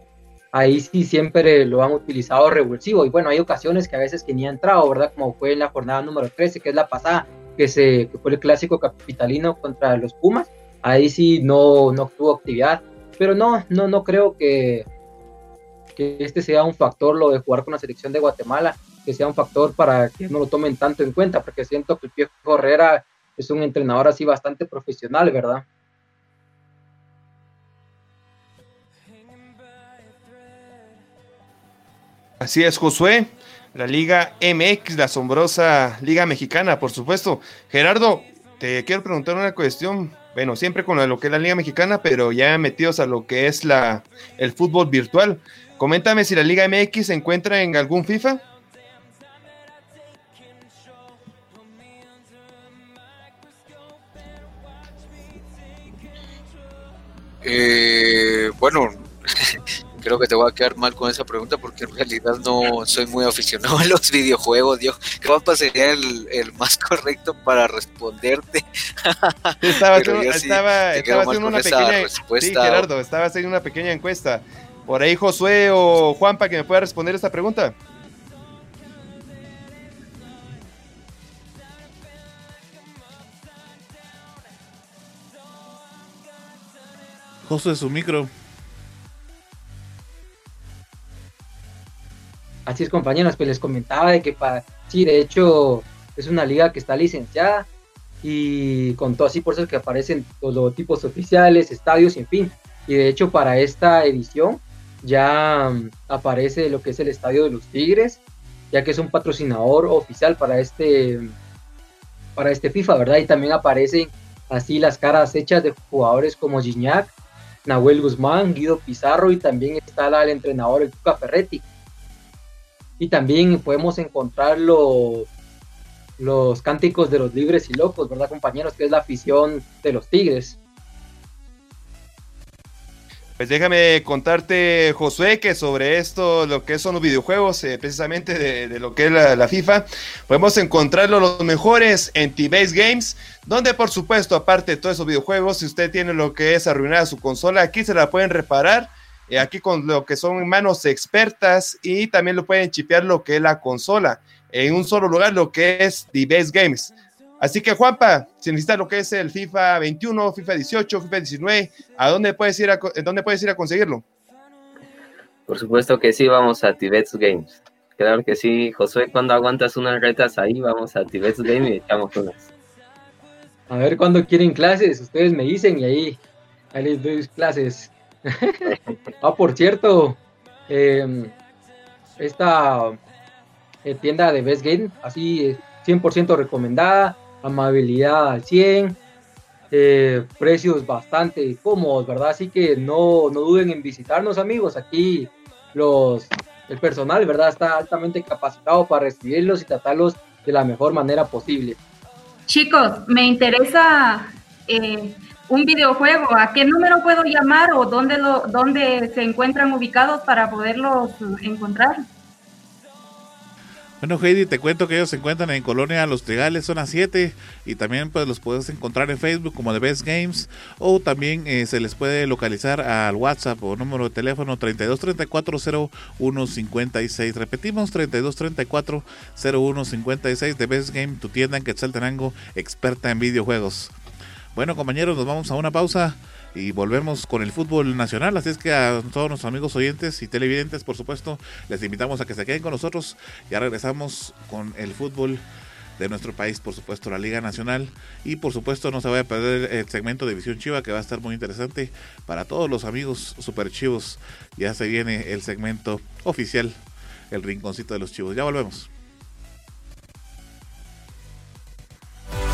ahí sí siempre lo han utilizado revulsivo. Y bueno, hay ocasiones que a veces que ni ha entrado, ¿verdad? Como fue en la jornada número 13, que es la pasada, que, se, que fue el clásico capitalino contra los Pumas. Ahí sí no, no tuvo actividad. Pero no, no, no creo que, que este sea un factor lo de jugar con la selección de Guatemala, que sea un factor para que no lo tomen tanto en cuenta, porque siento que el Piejo Herrera es un entrenador así bastante profesional, ¿verdad? Así es, Josué. La Liga MX, la asombrosa Liga Mexicana, por supuesto. Gerardo, te quiero preguntar una cuestión. Bueno, siempre con lo que es la Liga Mexicana, pero ya metidos a lo que es la, el fútbol virtual. Coméntame si la Liga MX se encuentra en algún FIFA. Eh, bueno, creo que te voy a quedar mal con esa pregunta porque en realidad no soy muy aficionado a los videojuegos. Yo creo que sería el, el, más correcto para responderte. Estaba, haciendo, estaba, estaba haciendo una pequeña sí, Gerardo, estaba haciendo una pequeña encuesta. Por ahí Josué o Juanpa que me pueda responder esta pregunta. José, su micro. Así es, compañeros, pues les comentaba de que sí, de hecho, es una liga que está licenciada y con todo así por eso que aparecen los logotipos oficiales, estadios, en fin. Y de hecho, para esta edición ya um, aparece lo que es el estadio de los Tigres, ya que es un patrocinador oficial para este para este FIFA, ¿verdad? Y también aparecen así las caras hechas de jugadores como Gignac, Nahuel Guzmán, Guido Pizarro y también está el entrenador el Tuca Ferretti. Y también podemos encontrar los, los cánticos de los libres y locos, ¿verdad, compañeros? Que es la afición de los Tigres. Pues déjame contarte, Josué, que sobre esto, lo que son los videojuegos, eh, precisamente de, lo que es la, FIFA, podemos encontrarlo los mejores en T-Base Games, donde por supuesto, aparte de todos esos videojuegos, si usted tiene lo que es arruinada su consola, aquí se la pueden reparar eh, aquí con lo que son manos expertas y también lo pueden chipear lo que es la consola en un solo lugar, lo que es The Best Games. Así que Juanpa, si necesitas lo que es el FIFA 21, FIFA 18, FIFA 19, ¿a dónde puedes ir a, dónde puedes ir a conseguirlo? Por supuesto que sí, vamos a Tibet's Games. Claro que sí, Josué, cuando aguantas unas retas ahí, vamos a Tibet's Games y echamos unas. A ver cuando quieren clases, ustedes me dicen y ahí, ahí les doy clases. ah, por cierto, em, esta eh, tienda de Best Game, así 100% recomendada, amabilidad al 100, eh, precios bastante cómodos, ¿verdad? Así que no, no duden en visitarnos, amigos. Aquí los, el personal, ¿verdad? Está altamente capacitado para recibirlos y tratarlos de la mejor manera posible. Chicos, me interesa eh, un videojuego, ¿a qué número puedo llamar o dónde, lo, dónde se encuentran ubicados para poderlos encontrar? Bueno, Heidi, te cuento que ellos se encuentran en Colonia Los Trigales, zona 7, y también pues los puedes encontrar en Facebook como The Best Games, o también eh, se les puede localizar al WhatsApp o número de teléfono 3234-0156. Repetimos, 3234-0156, The Best Game, tu tienda en Quetzaltenango, experta en videojuegos. Bueno, compañeros, nos vamos a una pausa y volvemos con el fútbol nacional. Así es que a todos nuestros amigos oyentes y televidentes, por supuesto, les invitamos a que se queden con nosotros. Ya regresamos con el fútbol de nuestro país, por supuesto, la Liga Nacional. Y por supuesto, no se vaya a perder el segmento de Visión Chiva, que va a estar muy interesante para todos los amigos super chivos. Ya se viene el segmento oficial, el rinconcito de los chivos. Ya volvemos.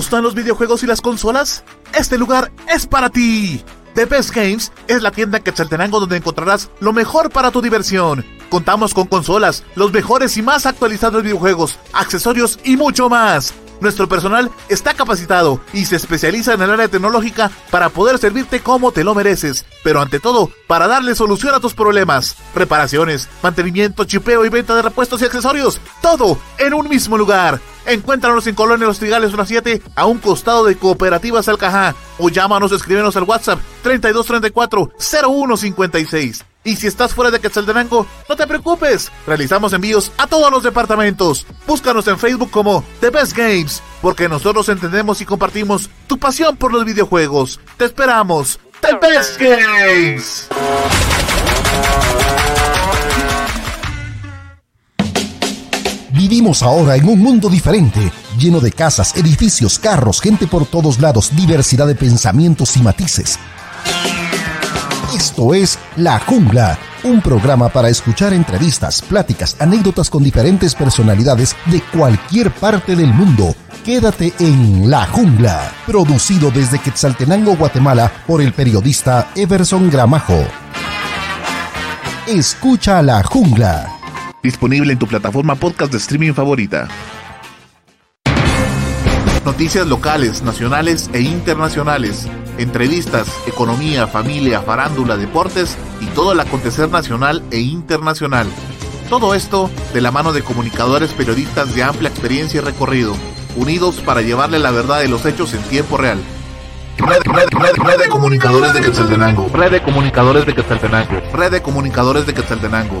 Gustan los videojuegos y las consolas? Este lugar es para ti. The Best Games es la tienda en Quetzaltenango donde encontrarás lo mejor para tu diversión Contamos con consolas, los mejores y más actualizados videojuegos, accesorios y mucho más. Nuestro personal está capacitado y se especializa en el área tecnológica para poder servirte como te lo mereces, pero ante todo, para darle solución a tus problemas. Reparaciones, mantenimiento, chipeo y venta de repuestos y accesorios, todo en un mismo lugar. Encuéntranos en Colonia Los Trigales 7 a un costado de Cooperativas Alcajá o llámanos escríbenos al WhatsApp 3234 0156. Y si estás fuera de Quetzaltenango, no te preocupes, realizamos envíos a todos los departamentos. Búscanos en Facebook como The Best Games, porque nosotros entendemos y compartimos tu pasión por los videojuegos. Te esperamos. The Best Games. Vivimos ahora en un mundo diferente, lleno de casas, edificios, carros, gente por todos lados, diversidad de pensamientos y matices. Esto es La Jungla, un programa para escuchar entrevistas, pláticas, anécdotas con diferentes personalidades de cualquier parte del mundo. Quédate en La Jungla, producido desde Quetzaltenango, Guatemala, por el periodista Everson Gramajo. Escucha La Jungla. Disponible en tu plataforma podcast de streaming favorita. Noticias locales, nacionales e internacionales entrevistas, economía, familia, farándula, deportes y todo el acontecer nacional e internacional. Todo esto de la mano de comunicadores periodistas de amplia experiencia y recorrido, unidos para llevarle la verdad de los hechos en tiempo real. Red, de comunicadores de Quetzaltenango. Red de comunicadores de Quetzaltenango. Red de comunicadores de Quetzaltenango.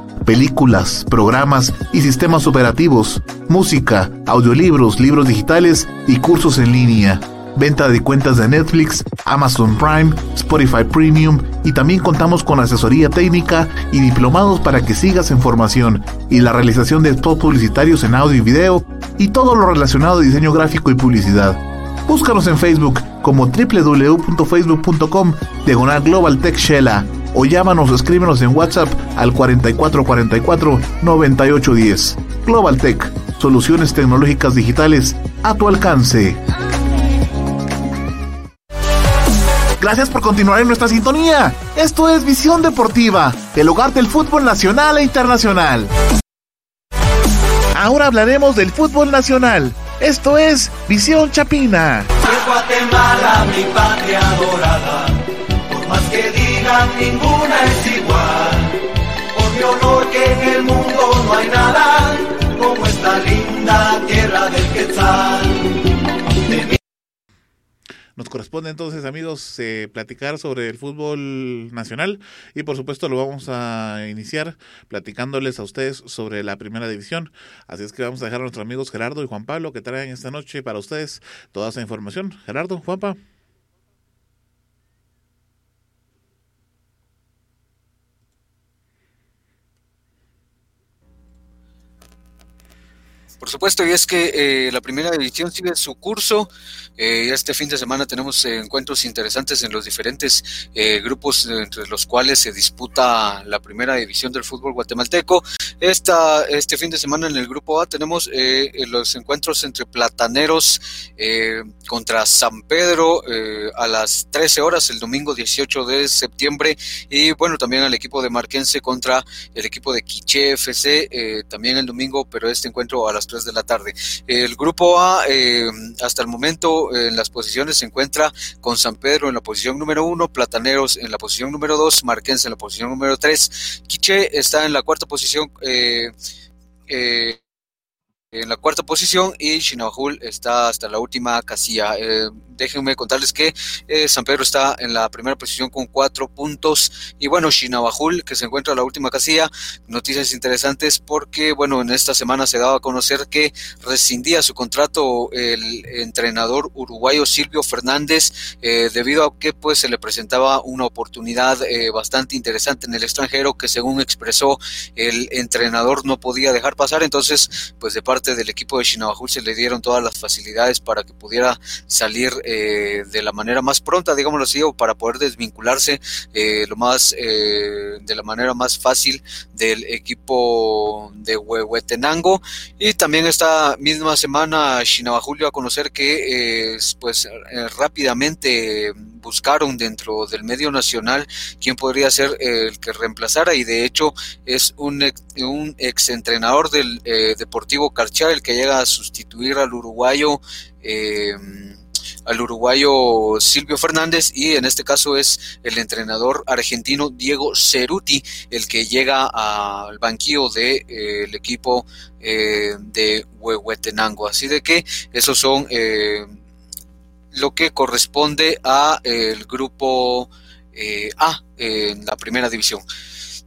películas, programas y sistemas operativos, música, audiolibros, libros digitales y cursos en línea venta de cuentas de Netflix, Amazon Prime, Spotify Premium y también contamos con asesoría técnica y diplomados para que sigas en formación y la realización de spots publicitarios en audio y video y todo lo relacionado a diseño gráfico y publicidad. Búscanos en Facebook como www.facebook.com diagonal Global Tech Shella o llámanos o escríbenos en WhatsApp al 4444 9810. Global Tech, soluciones tecnológicas digitales a tu alcance. Gracias por continuar en nuestra sintonía. Esto es Visión Deportiva, el hogar del fútbol nacional e internacional. Ahora hablaremos del fútbol nacional. Esto es Visión Chapina. Guatemala, mi patria adorada, por más que ninguna es igual. Por mi honor en el mundo no hay nada como esta linda tierra del Quetzal. Nos corresponde entonces, amigos, eh, platicar sobre el fútbol nacional y por supuesto lo vamos a iniciar platicándoles a ustedes sobre la primera división. Así es que vamos a dejar a nuestros amigos Gerardo y Juan Pablo que traen esta noche para ustedes toda esa información. Gerardo, Juanpa. Por supuesto, y es que eh, la primera división sigue su curso. Eh, este fin de semana tenemos encuentros interesantes en los diferentes eh, grupos entre los cuales se disputa la primera división del fútbol guatemalteco. Esta, este fin de semana en el grupo A tenemos los encuentros entre Plataneros contra San Pedro a las 13 horas el domingo 18 de septiembre y bueno, también al equipo de Marquense contra el equipo de Quiche FC también el domingo, pero este encuentro a las de la tarde. El grupo A, eh, hasta el momento, en las posiciones se encuentra con San Pedro en la posición número uno, Plataneros en la posición número dos, Marquense en la posición número tres, Quiche está en la cuarta posición. Eh, eh, en la cuarta posición y Chinabajul está hasta la última casilla. Eh, déjenme contarles que eh, San Pedro está en la primera posición con cuatro puntos y bueno, Chinabajul que se encuentra en la última casilla. Noticias interesantes porque bueno, en esta semana se daba a conocer que rescindía su contrato el entrenador uruguayo Silvio Fernández eh, debido a que pues se le presentaba una oportunidad bastante interesante en el extranjero que según expresó el entrenador no podía dejar pasar. Entonces, pues de parte del equipo de Shinabajul se le dieron todas las facilidades para que pudiera salir eh, de la manera más pronta, digámoslo así, o para poder desvincularse eh, lo más eh, de la manera más fácil del equipo de Huehuetenango. Y también esta misma semana Shinabajul dio a conocer que pues rápidamente buscaron dentro del medio nacional quién podría ser el que reemplazara y de hecho es un, un exentrenador del Deportivo el que llega a sustituir al uruguayo. Eh, al uruguayo Silvio Fernández y en este caso es el entrenador argentino Diego Ceruti el que llega al banquillo del de, eh, equipo eh, de Huehuetenango. Así de que esos son lo que corresponde a el grupo A en la primera división.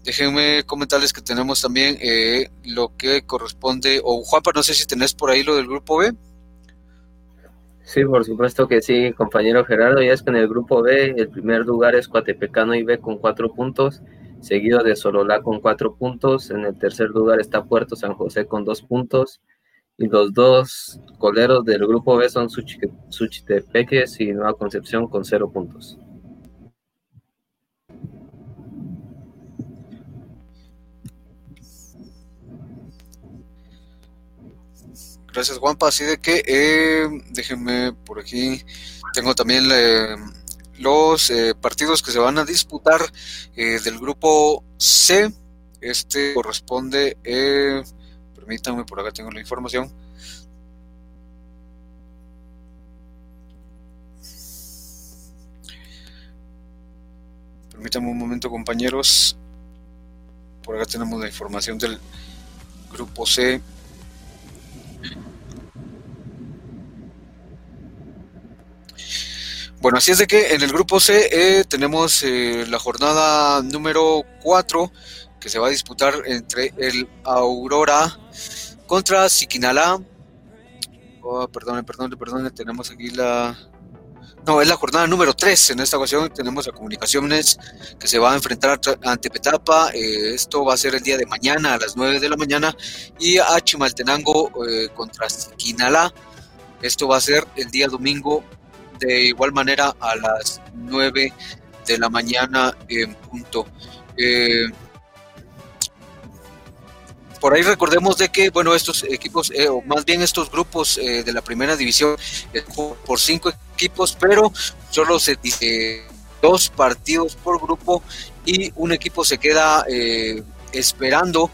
Déjenme comentarles que tenemos también eh, lo que corresponde, o Juanpa, no sé si tenés por ahí lo del grupo B. Sí, por supuesto que sí, compañero Gerardo. Ya es que en el grupo B el primer lugar es Coatepecano B con cuatro puntos, seguido de Sololá con cuatro puntos. En el tercer lugar está Puerto San José con dos puntos. Y los dos coleros del grupo B son Suchitepeques y Nueva Concepción con cero puntos. Gracias, Juanpa. Así de que, eh, déjenme por aquí, tengo también eh, los eh, partidos que se van a disputar del grupo C. Este corresponde, permítanme, por acá tengo la información. Permítanme un momento, compañeros. Por acá tenemos la información del grupo C. Bueno, así es de que en el grupo C eh, tenemos eh, la jornada número 4 que se va a disputar entre el Aurora contra Siquinalá. Oh, perdón, perdón, perdón, tenemos aquí la... No, es la jornada número 3. En esta ocasión tenemos a Comunicaciones que se va a enfrentar ante Petapa. Eh, esto va a ser el día de mañana a las 9 de la mañana. Y a Chimaltenango contra Siquinalá. Esto va a ser el día domingo de igual manera a las 9 de la mañana en punto. Eh, por ahí recordemos de que, bueno, estos equipos, eh, o más bien estos grupos eh, de la primera división, por cinco equipos, pero solo se dice dos partidos por grupo y un equipo se queda esperando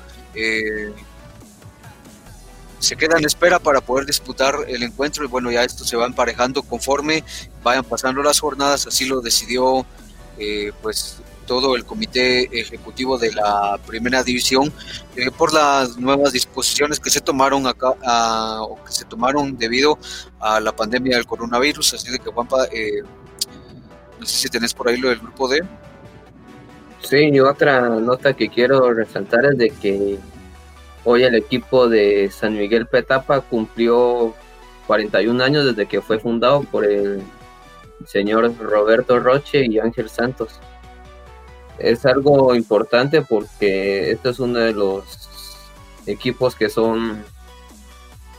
se queda en espera para poder disputar el encuentro y bueno, ya esto se va emparejando conforme vayan pasando las jornadas, así lo decidió eh, pues todo el comité ejecutivo de la primera división eh, por las nuevas disposiciones que se tomaron acá que se tomaron debido a la pandemia del coronavirus, así de que Juanpa, eh, no sé si tenés por ahí lo del grupo D. Sí, y otra nota que quiero resaltar es de que Hoy el equipo de San Miguel Petapa cumplió 41 años desde que fue fundado por el señor Roberto Roche y Ángel Santos. Es algo importante porque este es uno de los equipos que son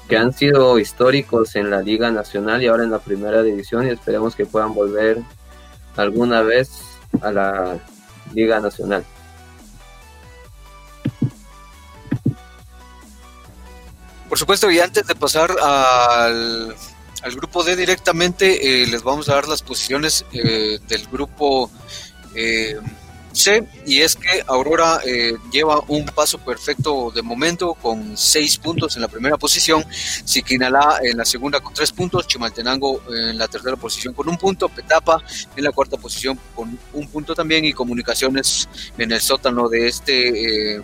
que han sido históricos en la Liga Nacional y ahora en la Primera División y esperemos que puedan volver alguna vez a la Liga Nacional. Supuesto, y antes de pasar al, grupo D directamente, eh, les vamos a dar las posiciones eh, del grupo eh, C, y es que Aurora lleva un paso perfecto de momento con seis puntos en la primera posición, Siquinalá en la segunda con tres puntos, Chimaltenango en la tercera posición con un punto, Petapa en la cuarta posición con un punto también, y Comunicaciones en el sótano de este...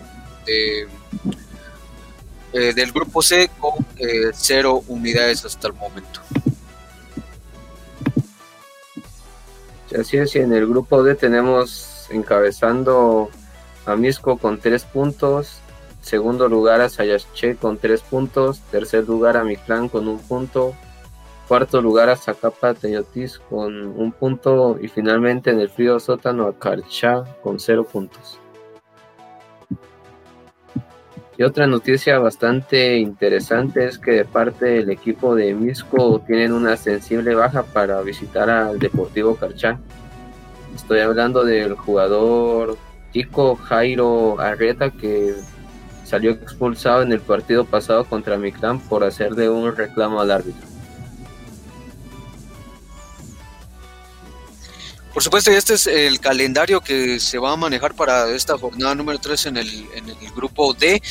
eh, del grupo C con eh, cero unidades hasta el momento. Así es, y en el grupo D tenemos encabezando a Misco con tres puntos, segundo lugar a Sayache con tres puntos, tercer lugar a Mictlán con un punto, cuarto lugar a Zacapa Teyotis con un punto y finalmente en el frío sótano a Carchá con cero puntos. Y otra noticia bastante interesante es que de parte del equipo de Misco tienen una sensible baja para visitar al Deportivo Carchá. Estoy hablando del jugador Tico Jairo Arreta que salió expulsado en el partido pasado contra Mictlán por hacerle un reclamo al árbitro. Por supuesto, este es el calendario que se va a manejar para esta jornada número 3 en el, en el grupo D.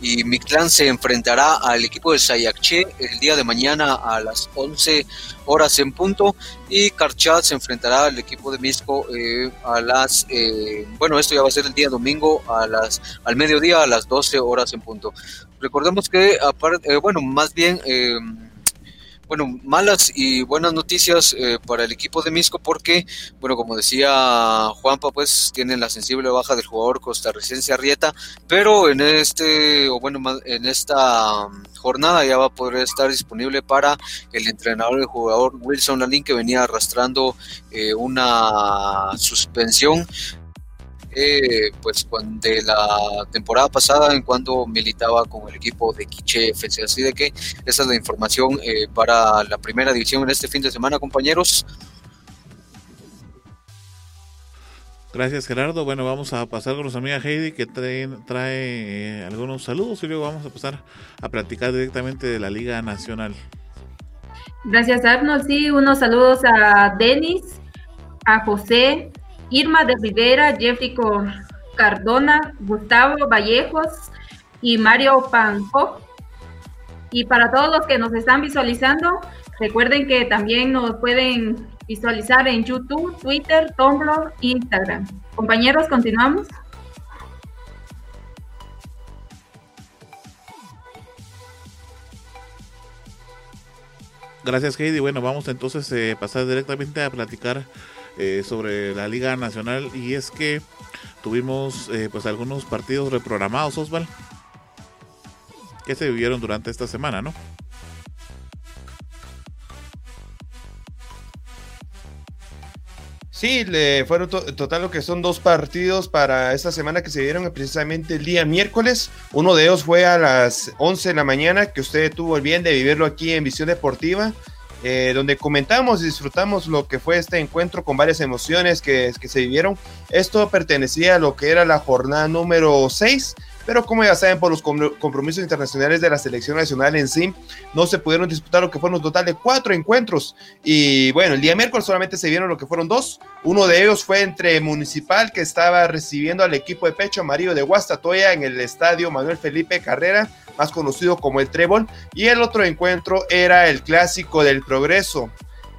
Y Mictlán se enfrentará al equipo de Sayakche el día de mañana a las 11 horas en punto. Y Karchat se enfrentará al equipo de Misco eh, a las. Eh, bueno, esto ya va a ser el día domingo a las, al mediodía a las 12 horas en punto. Recordemos que, aparte, eh, bueno, más bien bueno, malas y buenas noticias eh, para el equipo de Misco porque, bueno, como decía Juanpa, pues tienen la sensible baja del jugador costarricense Arrieta, pero en este, o bueno, en esta um, jornada ya va a poder estar disponible para el entrenador del jugador Wilson Lalín que venía arrastrando eh, una suspensión eh, pues cuando, de la temporada pasada en cuando militaba con el equipo de Quiche FC. Así de que esa es la información eh, para la primera división en este fin de semana, compañeros. Gracias Gerardo. Bueno, vamos a pasar con nuestra amiga Heidi que trae, trae eh, algunos saludos y luego vamos a pasar a platicar directamente de la Liga Nacional. Gracias Arnold. Sí, unos saludos a Denis, a José, Irma de Rivera, Jeffrey Cardona, Gustavo Vallejos y Mario Panjo. Y para todos los que nos están visualizando, recuerden que también nos pueden visualizar en YouTube, Twitter, Tumblr Instagram. Compañeros, continuamos. Gracias, Heidi. Bueno, vamos entonces a eh, pasar directamente a platicar eh, sobre la Liga Nacional y es que tuvimos eh, pues algunos partidos reprogramados, Osval, que se vivieron durante esta semana, ¿no? Sí, le fueron total lo que son dos partidos para esta semana que se dieron precisamente el día miércoles. Uno de ellos fue a las 11 de la mañana, que usted tuvo el bien de vivirlo aquí en Visión Deportiva. Eh, donde comentamos y disfrutamos lo que fue este encuentro con varias emociones que, que se vivieron. Esto pertenecía a lo que era la jornada número 6 pero como ya saben, por los compromisos internacionales de la selección nacional en sí, no se pudieron disputar lo que fueron un total de cuatro encuentros. Y bueno, el día miércoles solamente se vieron lo que fueron dos. Uno de ellos fue entre Municipal, que estaba recibiendo al equipo de pecho amarillo de Guastatoya en el estadio Manuel Felipe Carrera, más conocido como el Trébol. Y el otro encuentro era el clásico del Progreso,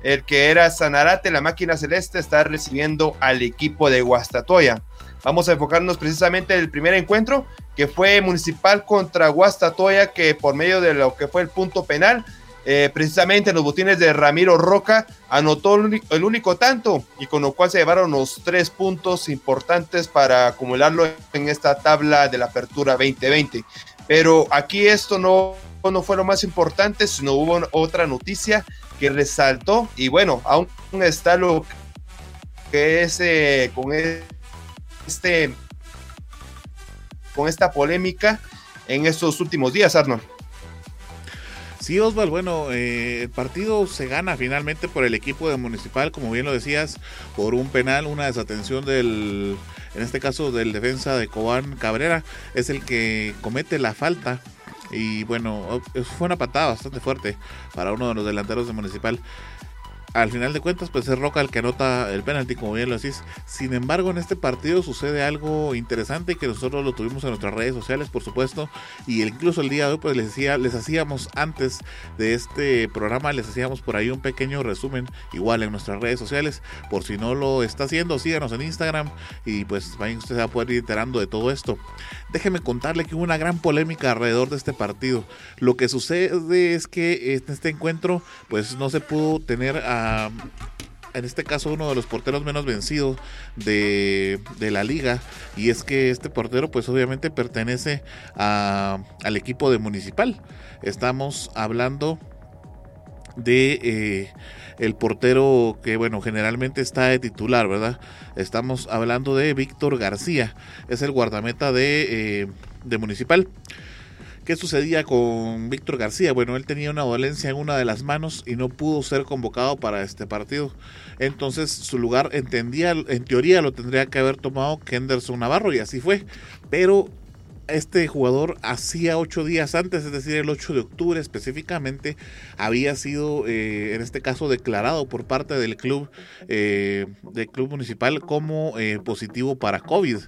el que era Sanarate, la máquina celeste, está recibiendo al equipo de Guastatoya. Vamos a enfocarnos precisamente en el primer encuentro, que fue Municipal contra Guastatoya, que por medio de lo que fue el punto penal, eh, precisamente en los botines de Ramiro Roca, anotó el único tanto y con lo cual se llevaron los tres puntos importantes para acumularlo en esta tabla de la apertura 2020. Pero aquí esto no, no fue lo más importante, sino hubo otra noticia que resaltó y bueno, aún está lo que es eh, con este con esta polémica en estos últimos días, Arnold. Sí, Osval, bueno, eh, el partido se gana finalmente por el equipo de Municipal, como bien lo decías, por un penal, una desatención del, en este caso del defensa de Cobán Cabrera, es el que comete la falta. Y bueno, fue una patada bastante fuerte para uno de los delanteros de Municipal al final de cuentas, pues es Roca el que anota el penalti, como bien lo decís. Sin embargo, en este partido sucede algo interesante que nosotros lo tuvimos en nuestras redes sociales, por supuesto, y incluso el día de hoy, pues les decía, les hacíamos antes de este programa, les hacíamos por ahí un pequeño resumen, igual en nuestras redes sociales, por si no lo está haciendo, síganos en Instagram y pues vayan ustedes a poder ir enterando de todo esto. Déjeme contarle que hubo una gran polémica alrededor de este partido. Lo que sucede es que en este encuentro, pues no se pudo tener a en este caso uno de los porteros menos vencidos de, la liga. Y es que este portero pues obviamente pertenece al equipo de municipal. Estamos hablando de eh, el portero que bueno generalmente está de titular verdad estamos hablando de Víctor García. Es el guardameta de, eh, de municipal ¿Qué sucedía con Víctor García? Bueno, él tenía una dolencia en una de las manos y no pudo ser convocado para este partido. Entonces su lugar entendía, en teoría lo tendría que haber tomado Kenderson Navarro y así fue. Pero este jugador hacía ocho días antes, es decir, el 8 de octubre específicamente, había sido, eh, en este caso, declarado por parte del club, eh, del club municipal como eh, positivo para COVID.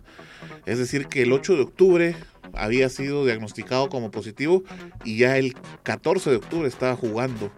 Es decir, que el 8 de octubre había sido diagnosticado como positivo y ya el 14 de octubre estaba jugando.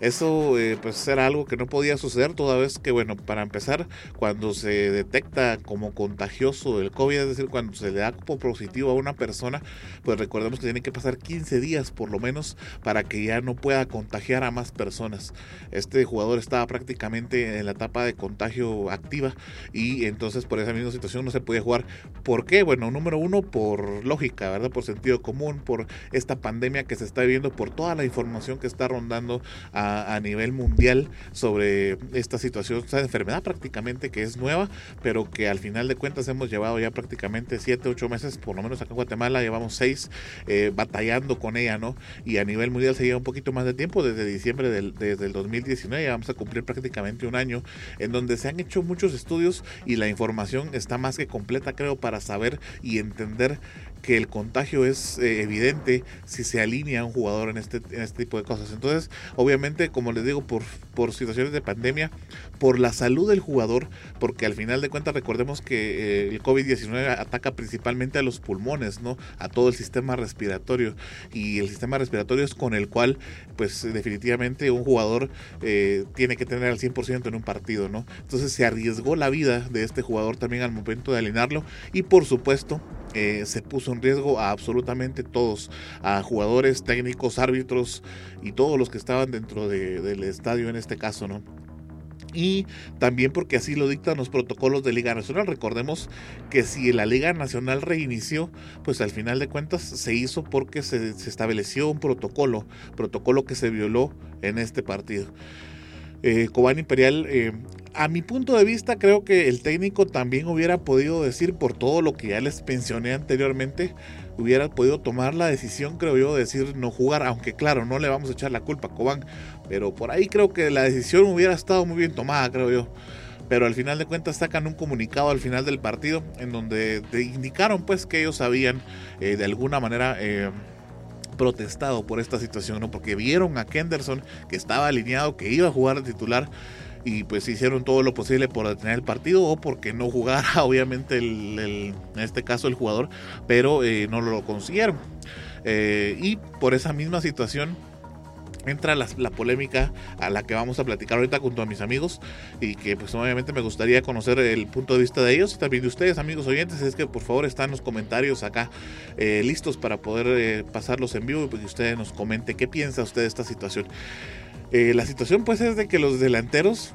Eso eh, pues era algo que no podía suceder toda vez que, bueno, para empezar, cuando se detecta como contagioso el COVID, es decir, cuando se le da como positivo a una persona, pues recordemos que tiene que pasar 15 días por lo menos para que ya no pueda contagiar a más personas. Este jugador estaba prácticamente en la etapa de contagio activa y entonces por esa misma situación no se podía jugar. ¿Por qué? Bueno, número uno, por lógica, ¿verdad? Por sentido común, por esta pandemia que se está viviendo, por toda la información que está rondando a a, nivel mundial sobre esta situación, esta enfermedad prácticamente que es nueva, pero que al final de cuentas hemos llevado ya prácticamente 7, 8 meses, por lo menos acá en Guatemala llevamos 6 eh, batallando con ella, ¿no? Y a nivel mundial se lleva un poquito más de tiempo, desde diciembre del, desde el 2019, ya vamos a cumplir prácticamente un año, en donde se han hecho muchos estudios y la información está más que completa, creo, para saber y entender que el contagio es eh, evidente si se alinea un jugador en este, en este tipo de cosas. Entonces, obviamente, como les digo, por, por situaciones de pandemia, por la salud del jugador, porque al final de cuentas recordemos que eh, el COVID-19 ataca principalmente a los pulmones, ¿no? A todo el sistema respiratorio. Y el sistema respiratorio es con el cual, pues definitivamente un jugador eh, tiene que tener al 100% en un partido, ¿no? Entonces se arriesgó la vida de este jugador también al momento de alinearlo y por supuesto se puso en riesgo a absolutamente todos, a jugadores, técnicos, árbitros y todos los que estaban dentro del estadio en este caso, ¿no? Y también porque así lo dictan los protocolos de Liga Nacional. Recordemos que si la Liga Nacional reinició, pues al final de cuentas se hizo porque se, estableció un protocolo, protocolo que se violó en este partido. Eh, Cobán Imperial eh, a mi punto de vista, creo que el técnico también hubiera podido decir, por todo lo que ya les pensioné anteriormente, hubiera podido tomar la decisión, creo yo, de decir no jugar, aunque claro, no le vamos a echar la culpa a Cobán, pero por ahí creo que la decisión hubiera estado muy bien tomada, creo yo. Pero al final de cuentas sacan un comunicado al final del partido en donde indicaron pues que ellos habían eh, de alguna manera eh, protestado por esta situación, ¿no? porque vieron a Kenderson que estaba alineado, que iba a jugar de titular y pues hicieron todo lo posible por detener el partido o porque no jugara obviamente el, en este caso el jugador, pero eh, no lo consiguieron. Eh, y por esa misma situación entra la, polémica a la que vamos a platicar ahorita junto a mis amigos y que pues obviamente me gustaría conocer el punto de vista de ellos y también de ustedes amigos oyentes es que por favor están los comentarios acá eh, listos para poder pasarlos en vivo y pues, que ustedes nos comente qué piensa usted de esta situación eh, la situación pues es de que los delanteros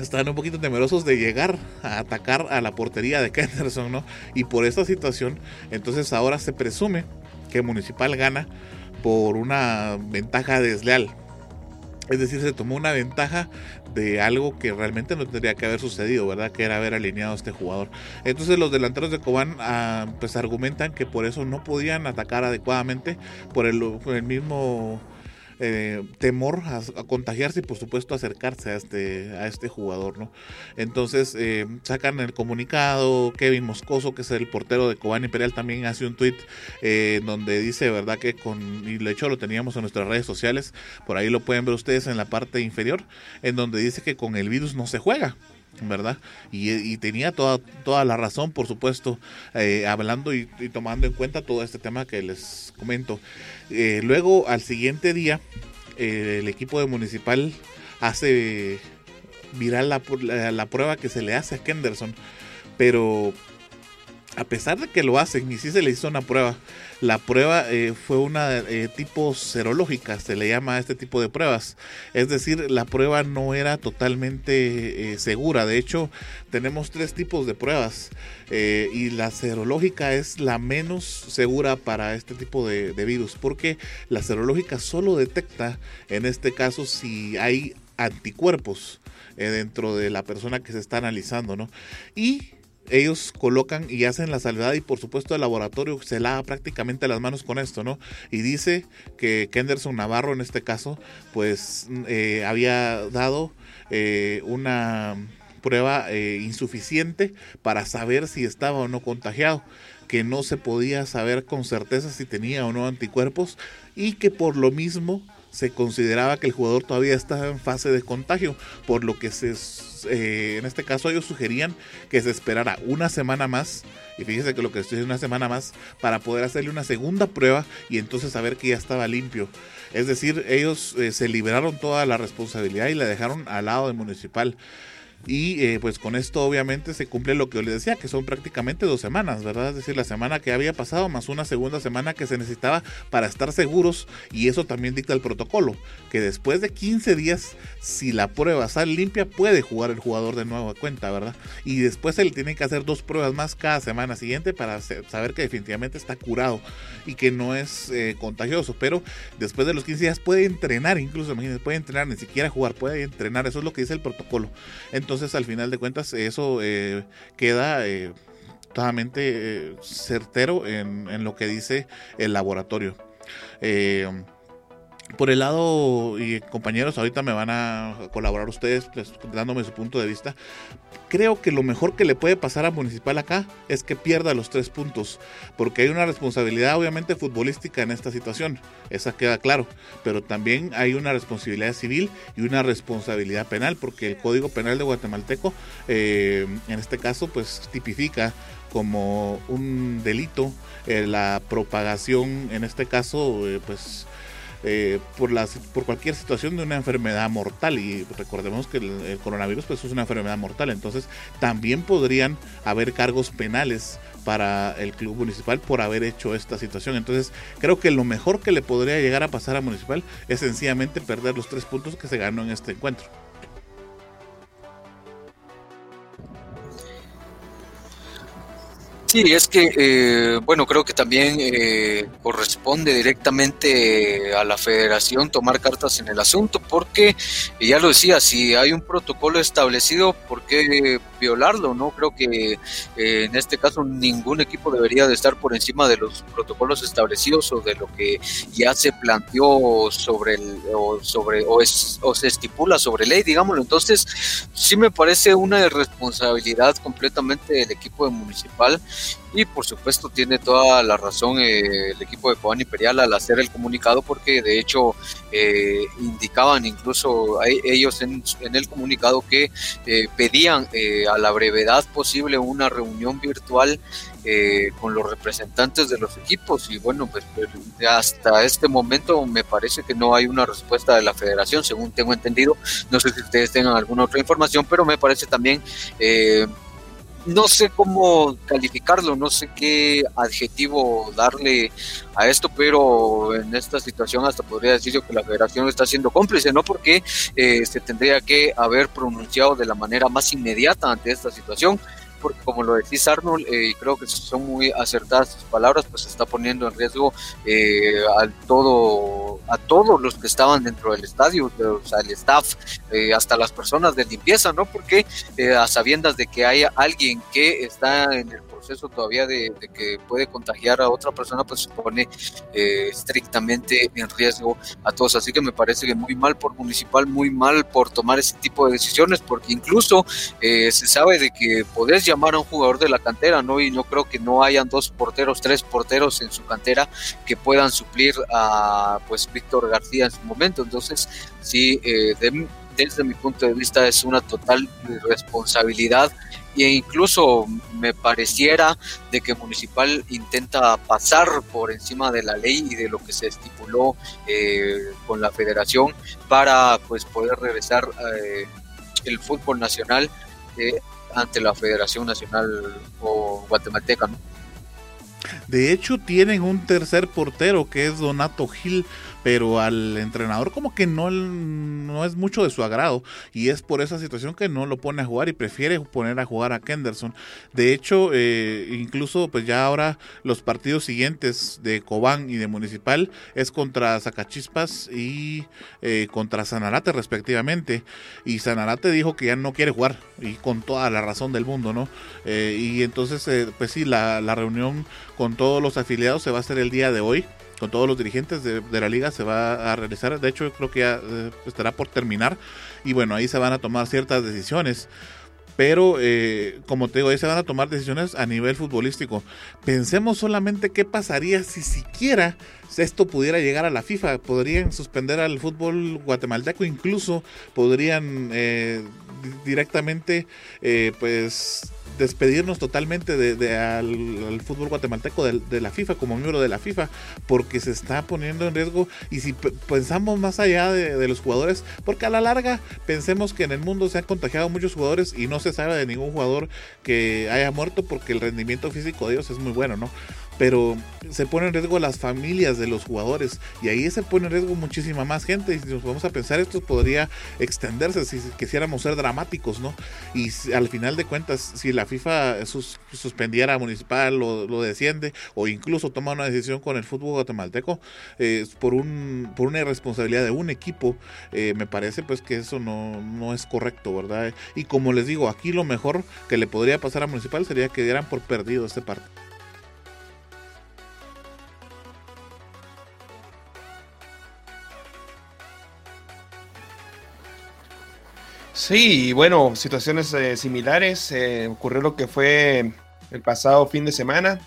están un poquito temerosos de llegar a atacar a la portería de Kenderson, ¿no? Y por esta situación, entonces ahora se presume que Municipal gana por una ventaja desleal. Es decir, se tomó una ventaja de algo que realmente no tendría que haber sucedido, ¿verdad? Que era haber alineado a este jugador. Entonces los delanteros de Cobán ah, pues argumentan que por eso no podían atacar adecuadamente por el, por el mismo eh, temor a, contagiarse y por supuesto acercarse a este, a este jugador, ¿no? Entonces eh, sacan el comunicado, Kevin Moscoso, que es el portero de Cobán Imperial, también hace un tweet eh, donde dice, ¿verdad? Que con, y de hecho lo teníamos en nuestras redes sociales, por ahí lo pueden ver ustedes en la parte inferior, en donde dice que con el virus no se juega. ¿Verdad? Y, tenía toda, toda la razón, por supuesto, hablando y, tomando en cuenta todo este tema que les comento. Eh, luego, al siguiente día, eh, el equipo de Municipal hace viral la, la, prueba que se le hace a Kenderson, pero a pesar de que lo hacen y sí se le hizo una prueba, la prueba eh, fue una eh, tipo serológica, se le llama a este tipo de pruebas. Es decir, la prueba no era totalmente eh, segura. De hecho, tenemos tres tipos de pruebas y la serológica es la menos segura para este tipo de, de virus, porque la serológica solo detecta, en este caso, si hay anticuerpos dentro de la persona que se está analizando, ¿no? Y ellos colocan y hacen la salvedad y por supuesto el laboratorio se lava prácticamente las manos con esto, ¿no? Y dice que Kenderson Navarro en este caso pues eh, había dado eh, una prueba eh, insuficiente para saber si estaba o no contagiado, que no se podía saber con certeza si tenía o no anticuerpos y que por lo mismo se consideraba que el jugador todavía estaba en fase de contagio, por lo que se, eh, en este caso ellos sugerían que se esperara una semana más, y fíjese que lo que estoy es una semana más, para poder hacerle una segunda prueba y entonces saber que ya estaba limpio. Es decir, ellos eh, se liberaron toda la responsabilidad y la dejaron al lado del municipal. Y eh, pues con esto obviamente se cumple lo que yo les decía, que son prácticamente dos semanas, ¿verdad? Es decir, la semana que había pasado más una segunda semana que se necesitaba para estar seguros y eso también dicta el protocolo, que después de 15 días, si la prueba sale limpia, puede jugar el jugador de nuevo a cuenta, ¿verdad? Y después se le tiene que hacer dos pruebas más cada semana siguiente para saber que definitivamente está curado y que no es eh, contagioso, pero después de los 15 días puede entrenar, incluso imagínense, puede entrenar, ni siquiera jugar, puede entrenar, eso es lo que dice el protocolo. Entonces, entonces al final de cuentas eso eh, queda eh, totalmente eh, certero en, lo que dice el laboratorio. Por el lado, y compañeros, ahorita me van a colaborar ustedes pues, dándome su punto de vista. Creo que lo mejor que le puede pasar a Municipal acá es que pierda los tres puntos, porque hay una responsabilidad obviamente futbolística en esta situación, esa queda claro, pero también hay una responsabilidad civil y una responsabilidad penal, porque el Código Penal de Guatemalteco, eh, en este caso, pues tipifica como un delito eh, la propagación, en este caso, eh, pues eh, por, las, por cualquier situación de una enfermedad mortal. Y recordemos que el, coronavirus pues, es una enfermedad mortal. Entonces también podrían haber cargos penales para el club municipal por haber hecho esta situación. Entonces creo que lo mejor que le podría llegar a pasar a municipal es sencillamente perder los tres puntos que se ganó en este encuentro. Sí, es que, eh, bueno, creo que también eh, corresponde directamente a la federación tomar cartas en el asunto, porque, ya lo decía, si hay un protocolo establecido, ¿por qué violarlo? No creo que eh, en este caso ningún equipo debería de estar por encima de los protocolos establecidos o de lo que ya se planteó sobre el, o sobre o, o se estipula sobre ley, digámoslo. Entonces, sí me parece una irresponsabilidad completamente del equipo de municipal y por supuesto tiene toda la razón eh, el equipo de Cobán Imperial al hacer el comunicado porque de hecho eh, indicaban incluso ellos en, el comunicado que eh, pedían a la brevedad posible una reunión virtual con los representantes de los equipos. Y bueno pues, pues hasta este momento me parece que no hay una respuesta de la federación según tengo entendido. No sé si ustedes tengan alguna otra información pero me parece también no sé cómo calificarlo, no sé qué adjetivo darle a esto, pero en esta situación hasta podría decir que la federación está siendo cómplice, ¿no? Porque eh, se tendría que haber pronunciado de la manera más inmediata ante esta situación porque como lo decís Arnold, eh, creo que son muy acertadas sus palabras, pues está poniendo en riesgo eh, al todo a todos los que estaban dentro del estadio, o el staff, eh, hasta las personas de limpieza, ¿no? Porque eh, a sabiendas de que hay alguien que está en el proceso todavía de, que puede contagiar a otra persona, pues se pone eh, estrictamente en riesgo a todos. Así que me parece que muy mal por municipal, muy mal por tomar ese tipo de decisiones, porque incluso se sabe de que podés llamar a un jugador de la cantera, ¿no? Y no creo que no hayan dos porteros, tres porteros en su cantera que puedan suplir a pues Víctor García en su momento. Entonces, sí, eh, desde mi punto de vista es una total responsabilidad e incluso me pareciera de que Municipal intenta pasar por encima de la ley y de lo que se estipuló eh, con la federación para pues poder regresar eh, el fútbol nacional ante la Federación Nacional o guatemalteca. ¿no? De hecho, tienen un tercer portero que es Donato Gil, pero al entrenador como que no, no es mucho de su agrado y es por esa situación que no lo pone a jugar y prefiere poner a jugar a Kenderson. De hecho, eh, incluso pues ya ahora los partidos siguientes de Cobán y de Municipal es contra Zacachispas y eh, contra Sanarate respectivamente. Y Sanarate dijo que ya no quiere jugar y con toda la razón del mundo, ¿no? Eh, y entonces, pues sí, la, la reunión con todos los afiliados se va a hacer el día de hoy con todos los dirigentes de, la liga se va a realizar. De hecho, creo que ya eh, estará por terminar. Y bueno, ahí se van a tomar ciertas decisiones. Pero, eh, como te digo, ahí se van a tomar decisiones a nivel futbolístico. Pensemos solamente qué pasaría si siquiera esto pudiera llegar a la FIFA. Podrían suspender al fútbol guatemalteco, incluso podrían eh, directamente, pues despedirnos totalmente de, al, fútbol guatemalteco de, la FIFA como miembro de la FIFA porque se está poniendo en riesgo y si pensamos más allá de, los jugadores porque a la larga pensemos que en el mundo se han contagiado muchos jugadores y no se sabe de ningún jugador que haya muerto porque el rendimiento físico de ellos es muy bueno, ¿no? Pero se pone en riesgo las familias de los jugadores y ahí se pone en riesgo muchísima más gente y si nos vamos a pensar esto podría extenderse si quisiéramos ser dramáticos no y al final de cuentas si la FIFA suspendiera a municipal lo, lo, desciende o incluso toma una decisión con el fútbol guatemalteco eh, por un por una irresponsabilidad de un equipo eh, me parece pues que eso no, no es correcto verdad y como les digo aquí lo mejor que le podría pasar a municipal sería que dieran por perdido este partido Sí, bueno, situaciones eh, similares. Eh, ocurrió lo que fue el pasado fin de semana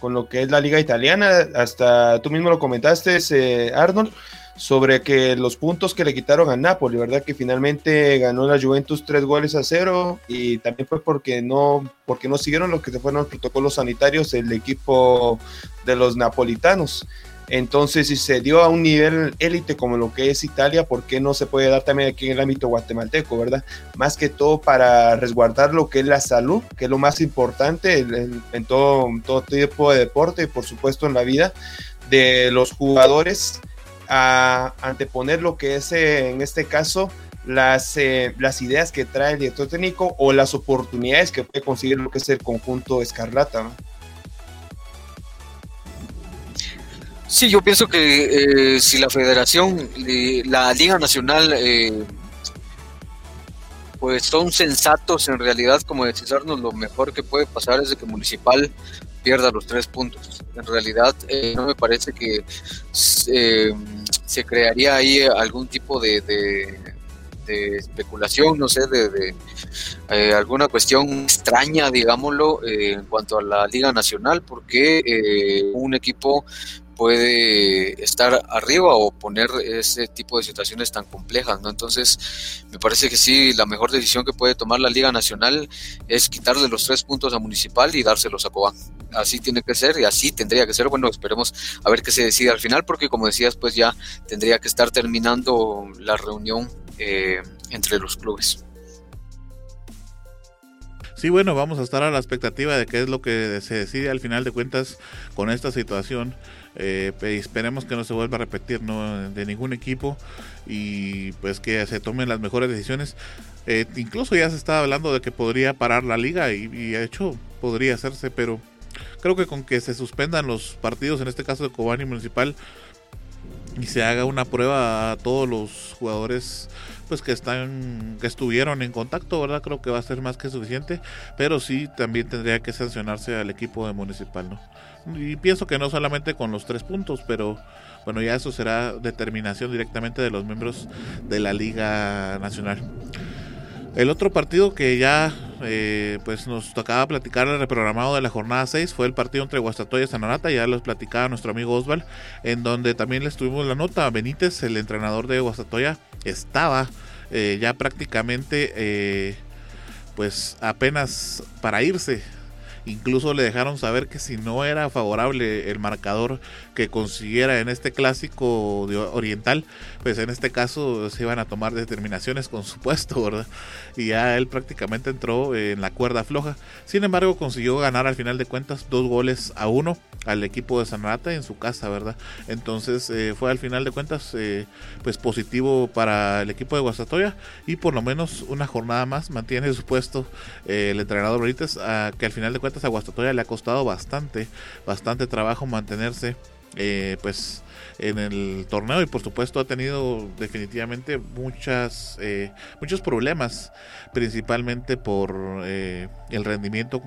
con lo que es la liga italiana. Hasta tú mismo lo comentaste, eh, Arnold, sobre que los puntos que le quitaron a Napoli, ¿verdad? Que finalmente ganó la Juventus tres goles a cero y también fue porque no, porque no siguieron lo que se fueron los protocolos sanitarios el equipo de los napolitanos. Entonces, si se dio a un nivel élite como lo que es Italia, ¿por qué no se puede dar también aquí en el ámbito guatemalteco, verdad? Más que todo para resguardar lo que es la salud, que es lo más importante en, todo, todo tipo de deporte y por supuesto en la vida de los jugadores, a anteponer lo que es eh, en este caso las, eh, las ideas que trae el director técnico o las oportunidades que puede conseguir lo que es el conjunto Escarlata. ¿no? Sí, yo pienso que eh, si la federación, la Liga Nacional, eh, pues son sensatos en realidad, como decís Arnold, lo mejor que puede pasar es de que Municipal pierda los tres puntos. En realidad eh, no me parece que se crearía ahí algún tipo de, de, especulación, no sé, de, alguna cuestión extraña, digámoslo, en cuanto a la Liga Nacional, porque un equipo puede estar arriba o poner ese tipo de situaciones tan complejas, ¿no? Entonces, me parece que sí, la mejor decisión que puede tomar la Liga Nacional es quitarle los tres puntos a Municipal y dárselos a Cobán. Así tiene que ser y así tendría que ser. Bueno, esperemos a ver qué se decide al final, porque como decías, pues ya tendría que estar terminando la reunión eh, entre los clubes. Sí, bueno, vamos a estar a la expectativa de qué es lo que se decide al final de cuentas con esta situación. Eh, esperemos que no se vuelva a repetir ¿no? de ningún equipo y pues que se tomen las mejores decisiones. Eh, incluso ya se estaba hablando de que podría parar la liga y, de hecho podría hacerse, pero creo que con que se suspendan los partidos, en este caso de Cobani Municipal, y se haga una prueba a todos los jugadores pues que están que estuvieron en contacto, ¿verdad? Creo que va a ser más que suficiente, pero sí también tendría que sancionarse al equipo de Municipal, ¿no? Y pienso que no solamente con los tres puntos, pero bueno, ya eso será determinación directamente de los miembros de la Liga Nacional. El otro partido que ya eh, pues nos tocaba platicar el reprogramado de la jornada 6 fue el partido entre Guastatoya y Sanarata, ya los platicaba nuestro amigo Osval, en donde también les tuvimos la nota. Benítez, el entrenador de Guastatoya, estaba eh, ya prácticamente eh, pues apenas para irse Incluso le dejaron saber que si no era favorable el marcador que consiguiera en este clásico oriental, pues en este caso se iban a tomar determinaciones con su puesto, ¿verdad? Y ya él prácticamente entró en la cuerda floja. Sin embargo, consiguió ganar al final de cuentas dos goles a uno al equipo de Sanarata en su casa, ¿verdad? Entonces eh, fue al final de cuentas eh, pues positivo para el equipo de Guastatoya y por lo menos una jornada más mantiene su puesto eh, el entrenador Benítez, que al final de cuentas a Guastatoya le ha costado bastante, bastante trabajo mantenerse pues en el torneo y por supuesto ha tenido definitivamente muchas muchos problemas principalmente por el rendimiento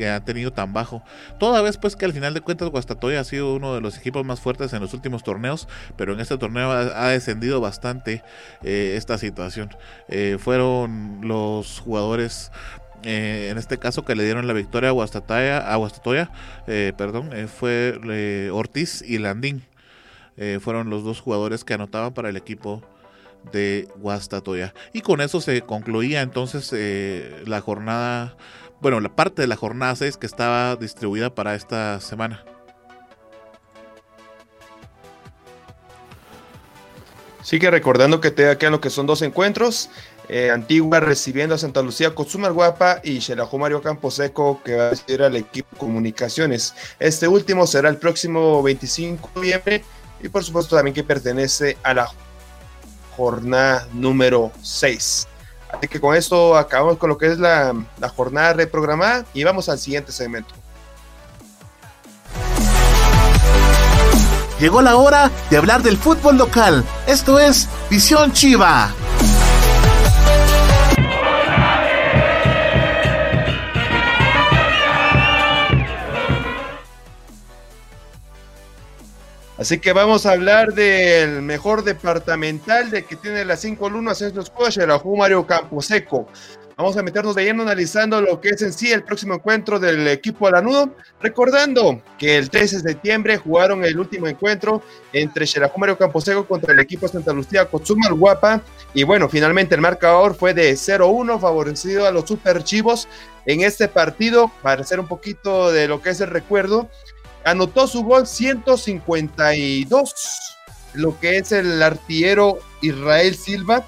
que ha tenido tan bajo. Toda vez pues que al final de cuentas Guastatoya ha sido uno de los equipos más fuertes en los últimos torneos, pero en este torneo ha, descendido bastante eh, esta situación. Eh, fueron los jugadores eh, en este caso que le dieron la victoria a Guastatoya, a Guastatoya perdón, fue Ortiz y Landín. fueron los dos jugadores que anotaban para el equipo de Guastatoya. Y con eso se concluía entonces la jornada bueno, la parte de la jornada 6 que estaba distribuida para esta semana. Sigue recordando que te quedan lo que son dos encuentros. Eh, Antigua recibiendo a Santa Lucía Cotzumar Guapa y Xelajú Mario Camposeco que va a recibir al equipo Comunicaciones. Este último será el próximo 25 de noviembre y por supuesto también que pertenece a la jornada número 6. Así que con esto acabamos con lo que es la jornada reprogramada y vamos al siguiente segmento. Llegó la hora de hablar del fútbol local. Esto es Visión Chiva. Así que vamos a hablar del mejor departamental de que tiene la 5 lunas en los el Ajú Mario Camposeco. Vamos a meternos de lleno analizando lo que es en sí el próximo encuentro del equipo Alanudo. Recordando que el 13 de septiembre jugaron el último encuentro entre Xerajú Mario Camposeco contra el equipo Santa Lucía Cotzumal Guapa. Y bueno, finalmente el marcador fue de 0-1, favorecido a los Super Chivos en este partido. Para hacer un poquito de lo que es el recuerdo, anotó su gol 152, lo que es el artillero Israel Silva,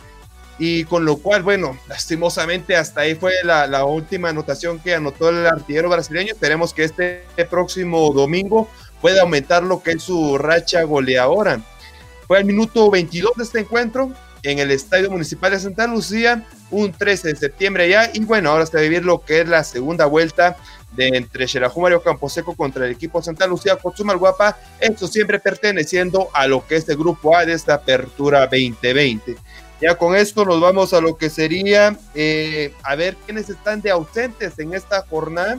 y con lo cual, bueno, lastimosamente hasta ahí fue la, última anotación que anotó el artillero brasileño. Esperemos que este próximo domingo pueda aumentar lo que es su racha goleadora. Fue al minuto 22 de este encuentro en el Estadio Municipal de Santa Lucía, un 13 de septiembre ya, y bueno, ahora hasta vivir lo que es la segunda vuelta de entre Xerajú Mario Camposeco contra el equipo Santa Lucía Cochumal Guapa, esto siempre perteneciendo a lo que es el grupo A de esta apertura 2020. Ya con esto nos vamos a lo que sería eh, a ver quiénes están de ausentes en esta jornada.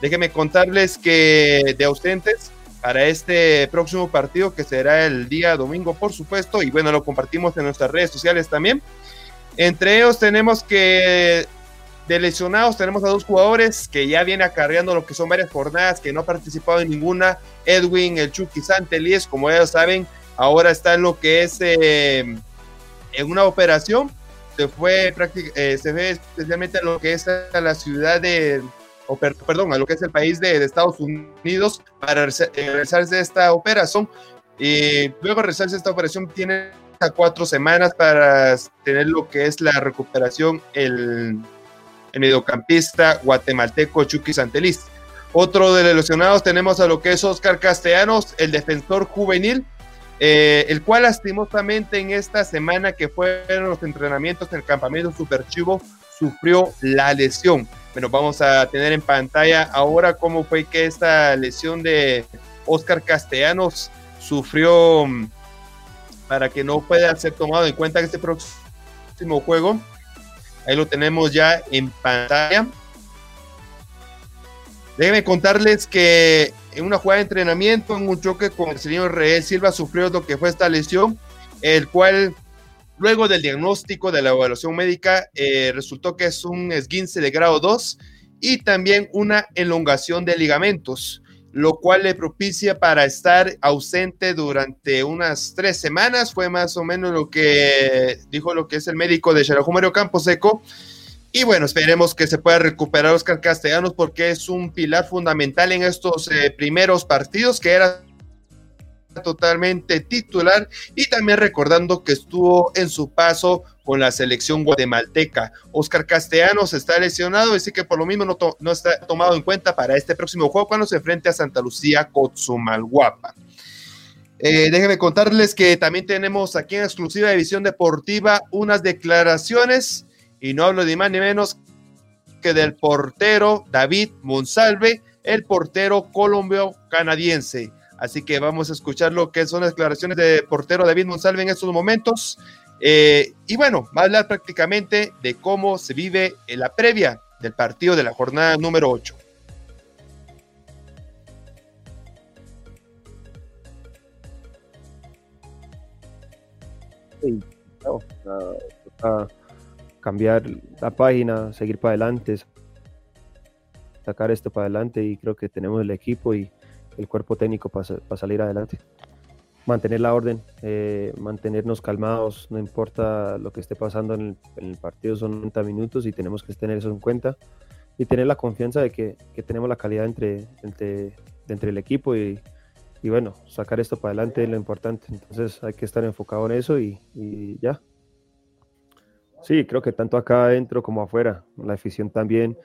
Déjenme contarles que de ausentes para este próximo partido que será el día domingo, por supuesto, y bueno, lo compartimos en nuestras redes sociales también. Entre ellos tenemos que de lesionados tenemos a dos jugadores que ya viene acarreando lo que son varias jornadas, que no ha participado en ninguna. Edwin, el Chucky Santelies, como ya saben, ahora está en lo que es eh, en una operación. Se fue, eh, se ve especialmente en lo que es la ciudad de, perdón, a lo que es el país de, Estados Unidos para realizarse eh, esta operación. Y luego de realizarse esta operación tiene a cuatro semanas para tener lo que es la recuperación el el mediocampista guatemalteco Chucky Santeliz. Otro de los lesionados tenemos a lo que es Oscar Castellanos, el defensor juvenil, eh, el cual lastimosamente en esta semana que fueron los entrenamientos en el campamento Superchivo sufrió la lesión. Bueno, vamos a tener en pantalla ahora cómo fue que esta lesión de Oscar Castellanos sufrió para que no pueda ser tomado en cuenta en este próximo juego. Ahí lo tenemos ya en pantalla. Déjenme contarles que en una jugada de entrenamiento, en un choque con el señor Reyes Silva, sufrió lo que fue esta lesión, el cual luego del diagnóstico de la evaluación médica eh, resultó que es un esguince de grado 2 y también una elongación de ligamentos lo cual le propicia para estar ausente durante unas tres semanas. Fue más o menos lo que dijo lo que es el médico de Campo Camposeco. Y bueno, esperemos que se pueda recuperar Oscar Castellanos porque es un pilar fundamental en estos eh, primeros partidos que era totalmente titular y también recordando que estuvo en su paso con la selección guatemalteca. Oscar Castellanos está lesionado, así que por lo mismo no, está tomado en cuenta para este próximo juego cuando se enfrente a Santa Lucía Cotzumalguapa. Eh, déjenme contarles que también tenemos aquí en exclusiva de Visión Deportiva unas declaraciones, y no hablo de más ni menos que del portero David Monsalve, el portero colombio-canadiense. Así que vamos a escuchar lo que son las declaraciones de portero David Monsalve en estos momentos. Eh, y bueno, va a hablar prácticamente de cómo se vive la previa del partido de la jornada número 8. cambiar la página, seguir para adelante, sacar esto para adelante y creo que tenemos el equipo y el cuerpo técnico para, salir adelante. Mantener la orden, eh, mantenernos calmados, no importa lo que esté pasando en el, partido, son 90 minutos y tenemos que tener eso en cuenta y tener la confianza de que, tenemos la calidad entre, entre, entre el equipo y, y, bueno, sacar esto para adelante es lo importante. Entonces hay que estar enfocado en eso y, y ya. Sí, creo que tanto acá adentro como afuera, la afición también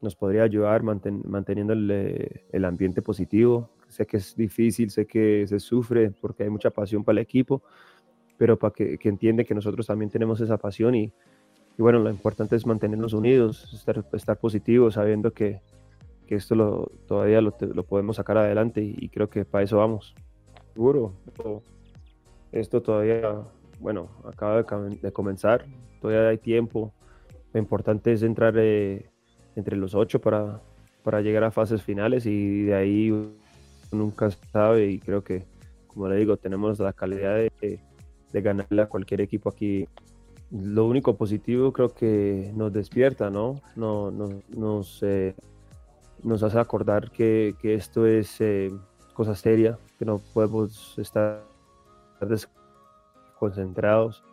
nos podría ayudar manteniendo el, el, ambiente positivo. Sé que es difícil, sé que se sufre porque hay mucha pasión para el equipo, pero para que, que entiende que nosotros también tenemos esa pasión y, y bueno, lo importante es mantenernos unidos, estar, estar positivos, sabiendo que, que esto lo, todavía lo, lo, podemos sacar adelante y, creo que para eso vamos. Seguro, esto todavía, bueno, acaba de, de, comenzar, todavía hay tiempo. Lo importante es entrar eh, entre los ocho para, para llegar a fases finales y de ahí nunca sabe y creo que, como le digo, tenemos la calidad de, de ganarle a cualquier equipo aquí. Lo único positivo creo que nos despierta, ¿no? no, nos, eh, nos hace acordar que, que esto es eh, cosa seria, que no podemos estar concentrados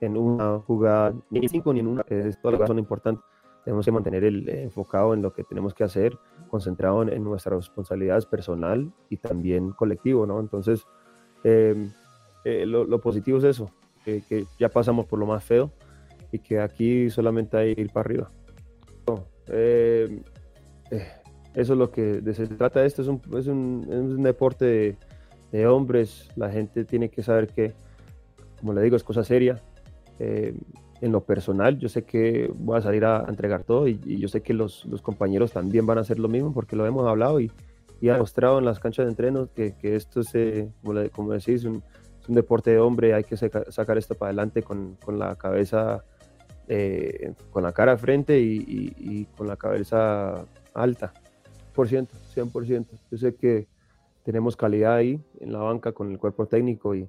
en una jugada, ni en cinco ni en una, es toda la razón importante tenemos que mantener el eh, enfocado en lo que tenemos que hacer, concentrado en, nuestras responsabilidades personal y también colectivo, ¿no? Entonces, em, eh, lo, positivo es eso, que ya pasamos por lo más feo y que aquí solamente hay que ir para arriba. Em, eh, eso es lo que se trata esto, es un, es un, es un deporte de, de, hombres, la gente tiene que saber que, como le digo, es cosa seria. En lo personal, yo sé que voy a salir a, entregar todo y, yo sé que los, los, compañeros también van a hacer lo mismo porque lo hemos hablado y, y ha mostrado en las canchas de entreno que, que esto es, eh, como, como, decís, un, es un deporte de hombre, hay que sacar esto para adelante con, con la cabeza, eh, con la cara frente y, y, con la cabeza alta, por ciento, 100%. Yo sé que tenemos calidad ahí en la banca con el cuerpo técnico y,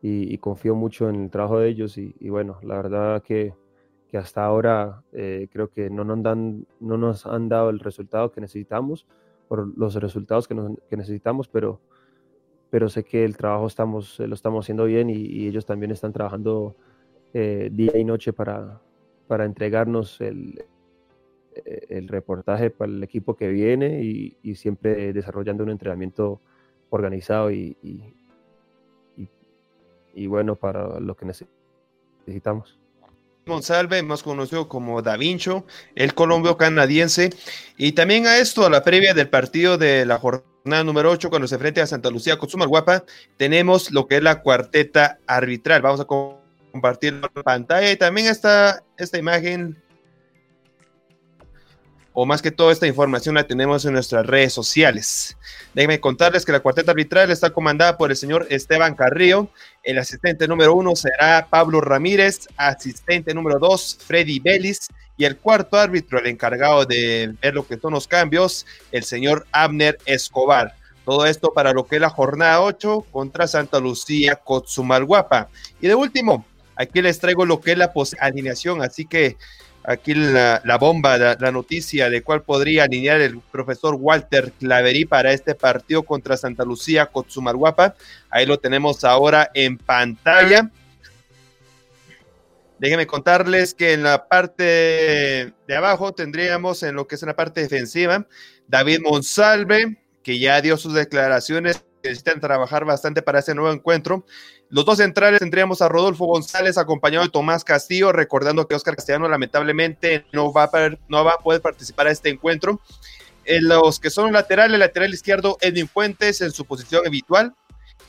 y, confío mucho en el trabajo de ellos y, bueno, la verdad que, que hasta ahora eh, creo que no nos, dan, no nos han dado el resultado que necesitamos, por los resultados que, que necesitamos, pero, pero sé que el trabajo estamos, lo estamos haciendo bien y, ellos también están trabajando eh, día y noche para, para entregarnos el, el reportaje para el equipo que viene y, siempre desarrollando un entrenamiento organizado y bueno para lo que necesitamos. Monsalve, más conocido como Da Vinci, el colombio canadiense, y también a esto, a la previa del partido de la jornada número 8, cuando se enfrenta a Santa Lucía con Guapa, tenemos lo que es la cuarteta arbitral. Vamos a compartir la pantalla y también está esta imagen o más que todo esta información la tenemos en nuestras redes sociales. Déjenme contarles que la cuarteta arbitral está comandada por el señor Esteban Carrillo, el asistente número uno será Pablo Ramírez, asistente número dos Freddy Vélez y el cuarto árbitro, el encargado de ver lo que son los cambios, el señor Abner Escobar. Todo esto para lo que es la jornada 8 contra Santa Lucía Cotzumalguapa. Y de último, aquí les traigo lo que es la alineación, así que aquí la, bomba, la, noticia de cuál podría alinear el profesor Walter Claverí para este partido contra Santa Lucía Cotzumalguapa. Ahí lo tenemos ahora en pantalla. Déjenme contarles que en la parte de abajo tendríamos en lo que es la parte defensiva David Monsalve, que ya dio sus declaraciones, necesitan trabajar bastante para ese nuevo encuentro. Los dos centrales tendríamos a Rodolfo González acompañado de Tomás Castillo, recordando que Oscar Castellano lamentablemente no va a, no va a poder participar a este encuentro. En los que son laterales, lateral izquierdo Edwin Fuentes en su posición habitual.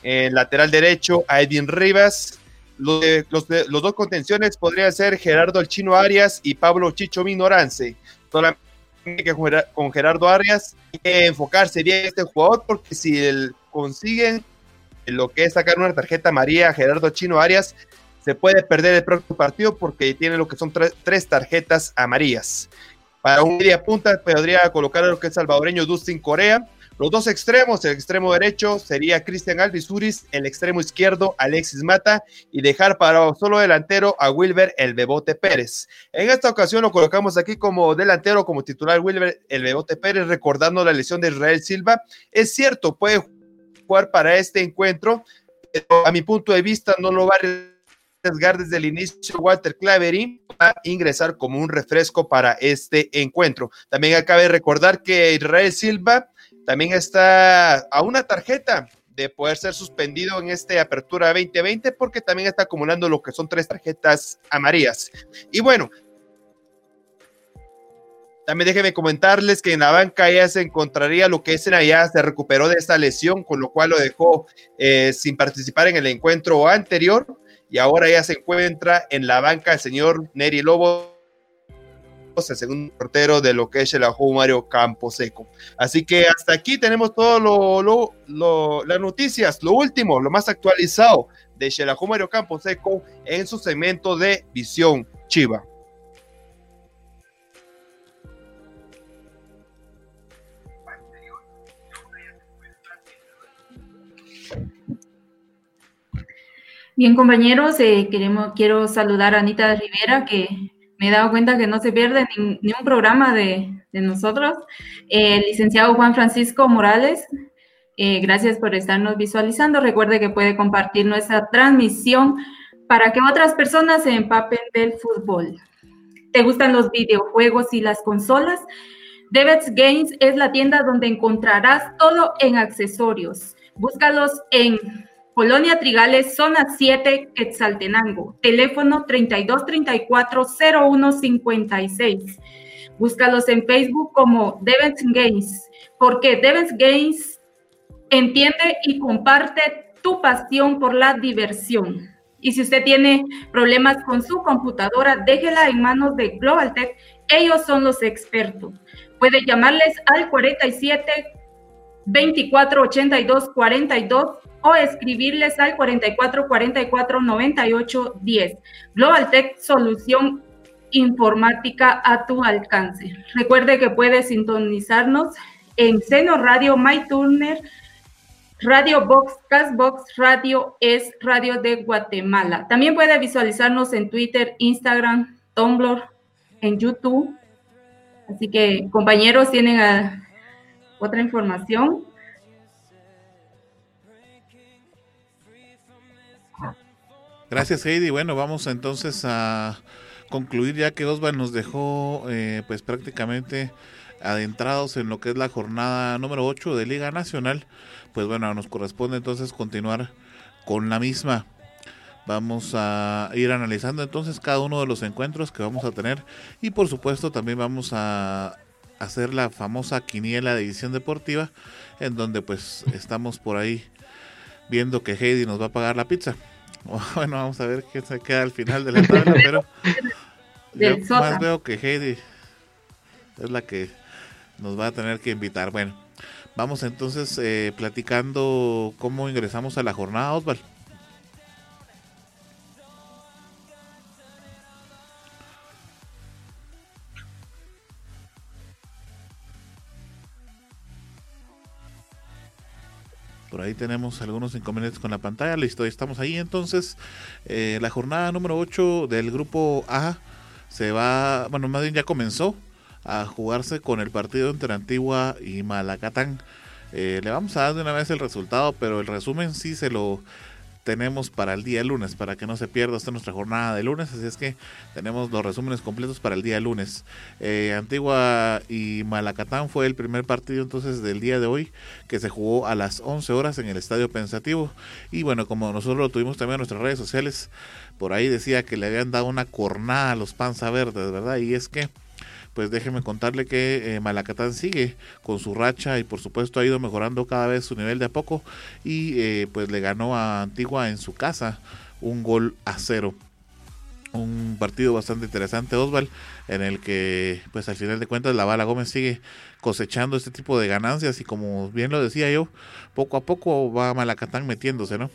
En lateral derecho a Edwin Rivas. Los, los, dos contenciones podrían ser Gerardo El Chino Arias y Pablo Chicho Minorance. Solamente que con Gerardo Arias hay que enfocarse bien en este jugador porque si él consigue lo que es sacar una tarjeta María Gerardo Chino Arias, se puede perder el próximo partido porque tiene lo que son tres tarjetas amarillas. Para un media punta podría colocar a lo que es salvadoreño Dustin Corea. Los dos extremos, el extremo derecho sería Cristian Alvisuris, el extremo izquierdo Alexis Mata y dejar para solo delantero a Wilber el Bebote Pérez. En esta ocasión lo colocamos aquí como delantero, como titular Wilber el Bebote Pérez, recordando la lesión de Israel Silva. Es cierto, puede jugar para este encuentro, pero a mi punto de vista no lo va a arriesgar desde el inicio Walter Clavery a ingresar como un refresco para este encuentro. También acabe de recordar que Israel Silva también está a una tarjeta de poder ser suspendido en esta apertura 2020 porque también está acumulando lo que son tres tarjetas amarillas. Y bueno, también déjenme comentarles que en la banca ya se encontraría lo que es en allá, se recuperó de esta lesión, con lo cual lo dejó eh, sin participar en el encuentro anterior y ahora ya se encuentra en la banca el señor Neri Lobo, el segundo portero de lo que es el Mario Camposeco. Así que hasta aquí tenemos todo lo, las noticias, lo último, lo más actualizado de Shelajú Mario Camposeco en su segmento de Visión Chiva. Bien, compañeros, eh, queremos, quiero saludar a Anita Rivera, que me he dado cuenta que no se pierde ni, un programa de, nosotros. el licenciado Juan Francisco Morales, eh, gracias por estarnos visualizando. Recuerde que puede compartir nuestra transmisión para que otras personas se empapen del fútbol. ¿Te gustan los videojuegos y las consolas? Debets Games es la tienda donde encontrarás todo en accesorios. Búscalos en Colonia Trigales, zona 7, Quetzaltenango. Teléfono 3234-0156. Búscalos en Facebook como Devens Games, porque Devens Games entiende y comparte tu pasión por la diversión. Y si usted tiene problemas con su computadora, déjela en manos de GlobalTech. Ellos son los expertos. Puede llamarles al 47 24 82 42 o escribirles al 44 44 98 10. Global Tech Solución Informática a tu alcance. Recuerde que puede sintonizarnos en Seno Radio, MyTurner, Radio Box, Castbox, Radio es Radio de Guatemala. También puede visualizarnos en Twitter, Instagram, Tumblr, en YouTube. Así que compañeros tienen ah, otra información. Gracias Heidi. Bueno, vamos entonces a concluir ya que Osvaldo nos dejó eh, pues prácticamente adentrados en lo que es la jornada número 8 de Liga Nacional. Pues bueno, nos corresponde entonces continuar con la misma. Vamos a ir analizando entonces cada uno de los encuentros que vamos a tener y por supuesto también vamos a hacer la famosa quiniela de edición deportiva en donde pues estamos por ahí viendo que Heidi nos va a pagar la pizza. Bueno, vamos a ver qué se queda al final de la tabla, pero yo más veo que Heidi es la que nos va a tener que invitar. Bueno, vamos entonces eh, platicando cómo ingresamos a la jornada, Osvaldo. Por ahí tenemos algunos inconvenientes con la pantalla. Listo, estamos ahí. Entonces, eh, la jornada número 8 del grupo A se va, bueno, más bien ya comenzó a jugarse con el partido entre Antigua y Malacatán. Eh, le vamos a dar de una vez el resultado, pero el resumen sí se lo tenemos para el día lunes, para que no se pierda esta nuestra jornada de lunes. Así es que tenemos los resúmenes completos para el día lunes. Eh, Antigua y Malacatán fue el primer partido entonces del día de hoy que se jugó a las 11 horas en el Estadio Pensativo. Y bueno, como nosotros lo tuvimos también en nuestras redes sociales, por ahí decía que le habían dado una cornada a los panza verdes, ¿verdad? Y es que pues déjeme contarle que eh, Malacatán sigue con su racha y por supuesto ha ido mejorando cada vez su nivel de a poco y eh, pues le ganó a Antigua en su casa un gol a cero. Un partido bastante interesante, Osval, en el que, pues al final de cuentas, la Bala Gómez sigue cosechando este tipo de ganancias y como bien lo decía yo, poco a poco va Malacatán metiéndose, ¿no?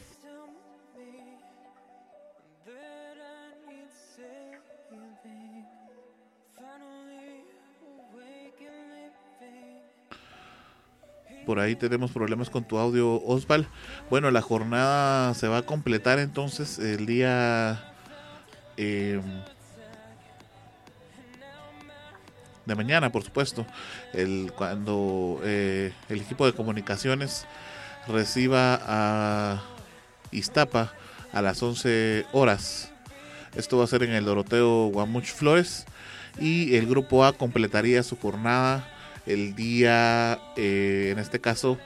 Por ahí tenemos problemas con tu audio, Osval. Bueno, la jornada se va a completar entonces el día em, de mañana, por supuesto. El, cuando eh, el equipo de comunicaciones reciba a Iztapa a las 11 horas. Esto va a ser en el Doroteo Guamuch Flores. Y el grupo A completaría su jornada el día, eh, en este caso,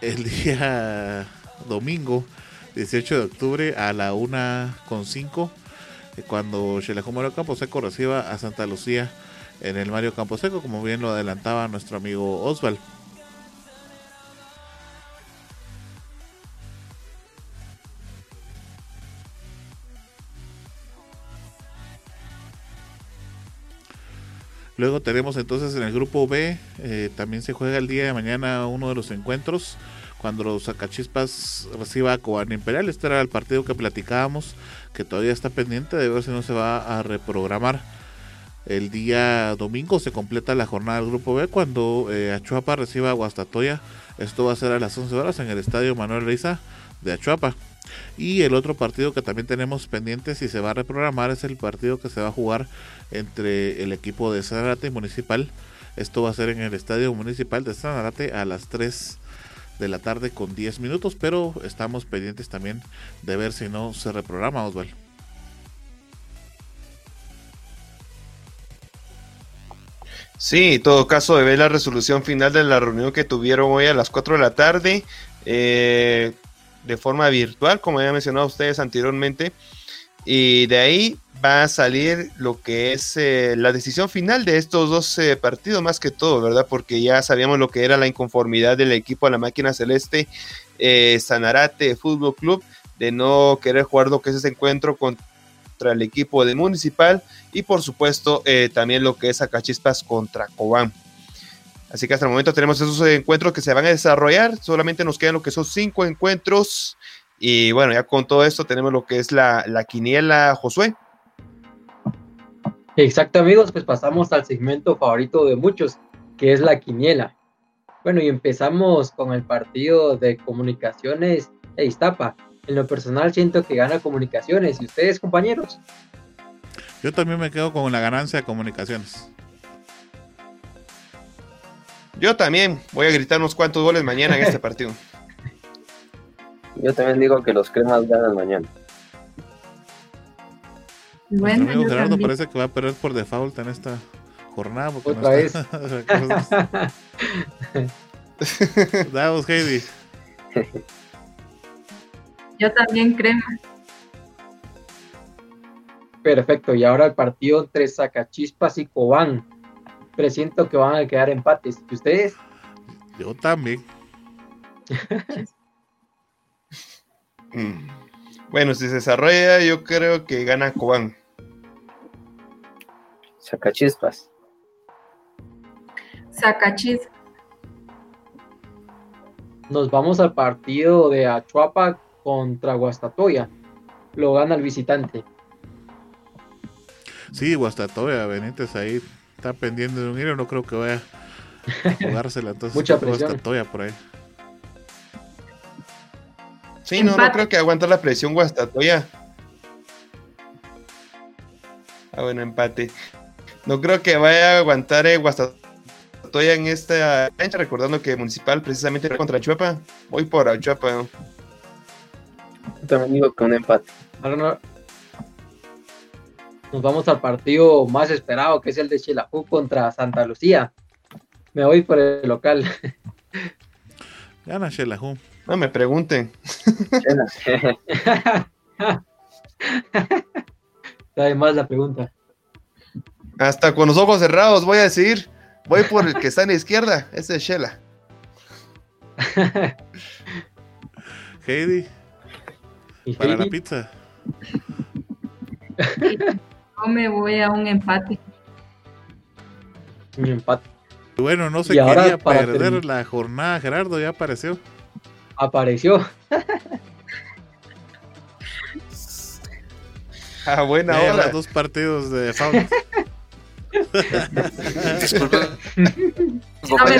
el día domingo 18 de octubre a la 1.5 eh, cuando Xelajú Mario Camposeco reciba a Santa Lucía en el Mario Camposeco, como bien lo adelantaba nuestro amigo Osval. Luego tenemos entonces en el grupo B, eh, también se juega el día de mañana uno de los encuentros, cuando los Sacachispas reciba a Cobán Imperial. Este era el partido que platicábamos, que todavía está pendiente de ver si no se va a reprogramar. El día domingo se completa la jornada del grupo B cuando eh, Achuapa reciba a Guastatoya. Esto va a ser a las 11 horas en el estadio Manuel Reiza de Achuapa. Y el otro partido que también tenemos pendiente si se va a reprogramar es el partido que se va a jugar entre el equipo de Sanarate y Municipal. Esto va a ser en el estadio municipal de Sanarate a las 3 de la tarde con 10 minutos, pero estamos pendientes también de ver si no se reprograma, Osvaldo. Sí, en todo caso de ver la resolución final de la reunión que tuvieron hoy a las 4 de la tarde. Eh, de forma virtual, como ya mencionado ustedes anteriormente. Y de ahí va a salir lo que es eh, la decisión final de estos dos eh, partidos, más que todo, ¿verdad? Porque ya sabíamos lo que era la inconformidad del equipo a la máquina celeste eh, Sanarate Fútbol Club de no querer jugar lo que es ese encuentro contra el equipo de Municipal y por supuesto también lo que es Acachispas contra Cobán. Así que hasta el momento tenemos esos encuentros que se van a desarrollar. Solamente nos quedan lo que son cinco encuentros. Y bueno, ya con todo esto tenemos lo que es la, la quiniela Josué. Exacto, amigos, pues pasamos al segmento favorito de muchos, que es la quiniela. Bueno, y empezamos con el partido de comunicaciones de Iztapa. En lo personal siento que gana comunicaciones. ¿Y ustedes, compañeros? Yo también me quedo con la ganancia de comunicaciones. Yo también voy a gritar unos cuantos goles mañana en este partido. Yo también digo que los cremas ganan mañana. Bueno, amigo Gerardo parece que va a perder por default en esta jornada. Otra vez. Vamos, Heidi. Yo también crema. Perfecto, y ahora el partido entre Sacachispas y Cobán presiento que van a quedar empates. ¿Y ustedes? Yo también. Bueno, si se desarrolla, yo creo que gana Cobán. Saca chispas. Sacachis. Nos vamos al partido de Achuapa contra Guastatoya. Lo gana el visitante. Sí, Guastatoya, Benítez ahí está pendiente de un hilo, no creo que vaya a jugársela. Entonces, Mucha presión. Guastatoya por ahí. Sí, no, no Empate. creo que aguanta la presión Guastatoya. Ah, bueno, empate. No creo que vaya a aguantar eh, Guastatoya en esta cancha, recordando que Municipal precisamente era contra Chuapa. Voy por Achuapa. También digo que un empate. Ahora no- Nos vamos al partido más esperado, que es el de Xelajú contra Santa Lucía. Me voy por el local. Gana Shelahu. No me pregunten. Además la pregunta. Hasta con los ojos cerrados voy a decir, voy por el que está en la izquierda, ese es Shela. Heidi, ¿Y para la pizza. Yo me voy a un empate. Un empate. Bueno, no se Y quería perder la jornada, Gerardo, ya apareció. Apareció. A buena Ya hora. dos partidos de Faunos. Disculpe. No me.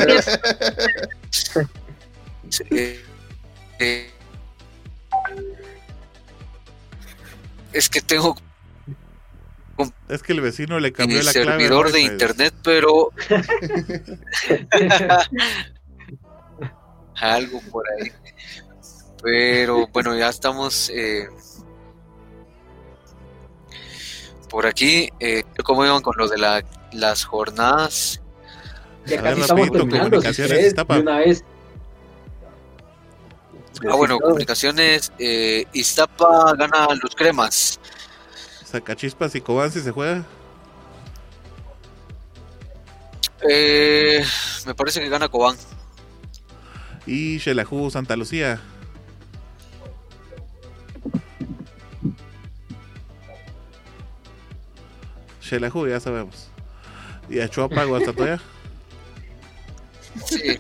Eh, eh, es que tengo Es que el vecino le cambió la clave. servidor de Wi-Fi. internet, pero algo por ahí. Pero bueno, ya estamos eh, por aquí. Eh, ¿Cómo iban con lo de la- las jornadas? Ya casi estamos rapidito, terminando. Si querés, de una vez. Ah, bueno, comunicaciones. Eh, Iztapa gana los cremas. Sacachispas y Cobán si se juega. Eh, me parece que gana Cobán. Y Shelahu Santa Lucía. Shelahu, ya sabemos. Y Achuapa, Guastatoya. Sí.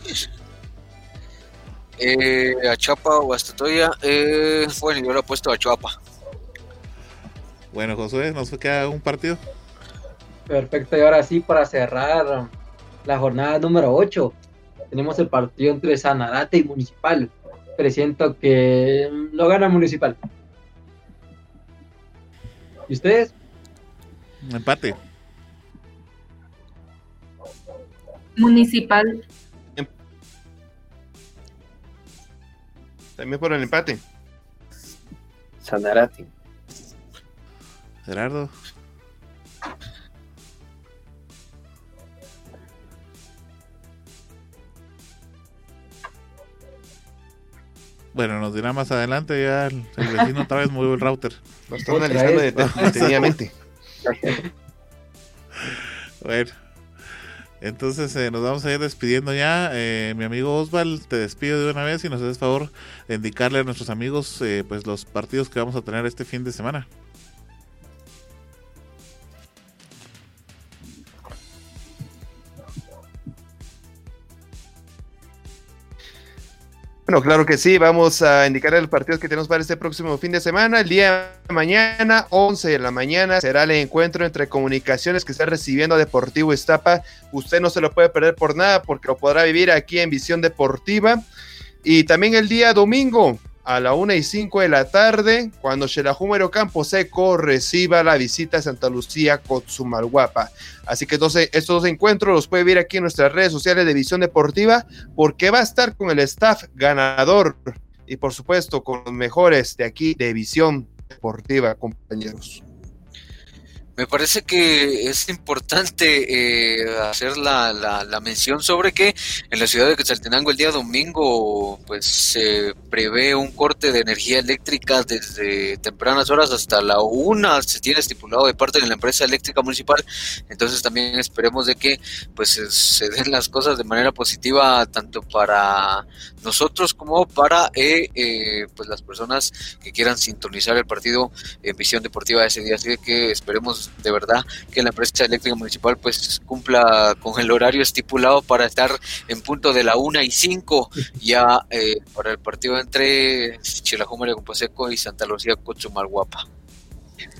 Eh, a Chapa o a Statoya. Eh, bueno, yo lo he puesto a Chuapa. Bueno, Josué, nos queda un partido. Perfecto, y ahora sí, para cerrar la jornada número 8, tenemos el partido entre Sanarate y Municipal. Presiento que mm, lo gana Municipal. ¿Y ustedes? Empate. Municipal. También por el empate. Sanarate. Gerardo. Bueno, nos dirá más adelante. Ya el, el vecino otra vez movió el router. Lo Otra analizando detenidamente. Bueno, entonces eh, nos vamos a ir despidiendo ya. Eh, mi amigo Osval, te despido de una vez y nos haces favor de indicarle a nuestros amigos eh, pues los partidos que vamos a tener este fin de semana. Bueno, claro que sí, vamos a indicar el partido que tenemos para este próximo fin de semana. El día de mañana, 11 de la mañana, será el encuentro entre comunicaciones que está recibiendo a Deportivo Estapa. Usted no se lo puede perder por nada porque lo podrá vivir aquí en Visión Deportiva. Y también el día domingo, a la 1 y 5 de la tarde, cuando Xelajú Campo Seco reciba la visita a Santa Lucía Cotzumalguapa. Así que entonces estos dos encuentros los puede ver aquí en nuestras redes sociales de Visión Deportiva porque va a estar con el staff ganador y por supuesto con los mejores de aquí de Visión Deportiva, compañeros. Me parece que es importante eh, hacer la, la, la mención sobre que en la ciudad de Quetzaltenango el día domingo pues se prevé un corte de energía eléctrica desde tempranas horas hasta la una se tiene estipulado de parte de la empresa eléctrica municipal. Entonces también esperemos de que pues se, den las cosas de manera positiva tanto para nosotros como para eh, eh, pues las personas que quieran sintonizar el partido en visión deportiva ese día. Así que esperemos de verdad que la empresa eléctrica municipal pues cumpla con el horario estipulado para estar en punto de la 1 y 5 ya eh, para el partido entre Chilajumare Paseco y Santa Lucía Cochumalguapa.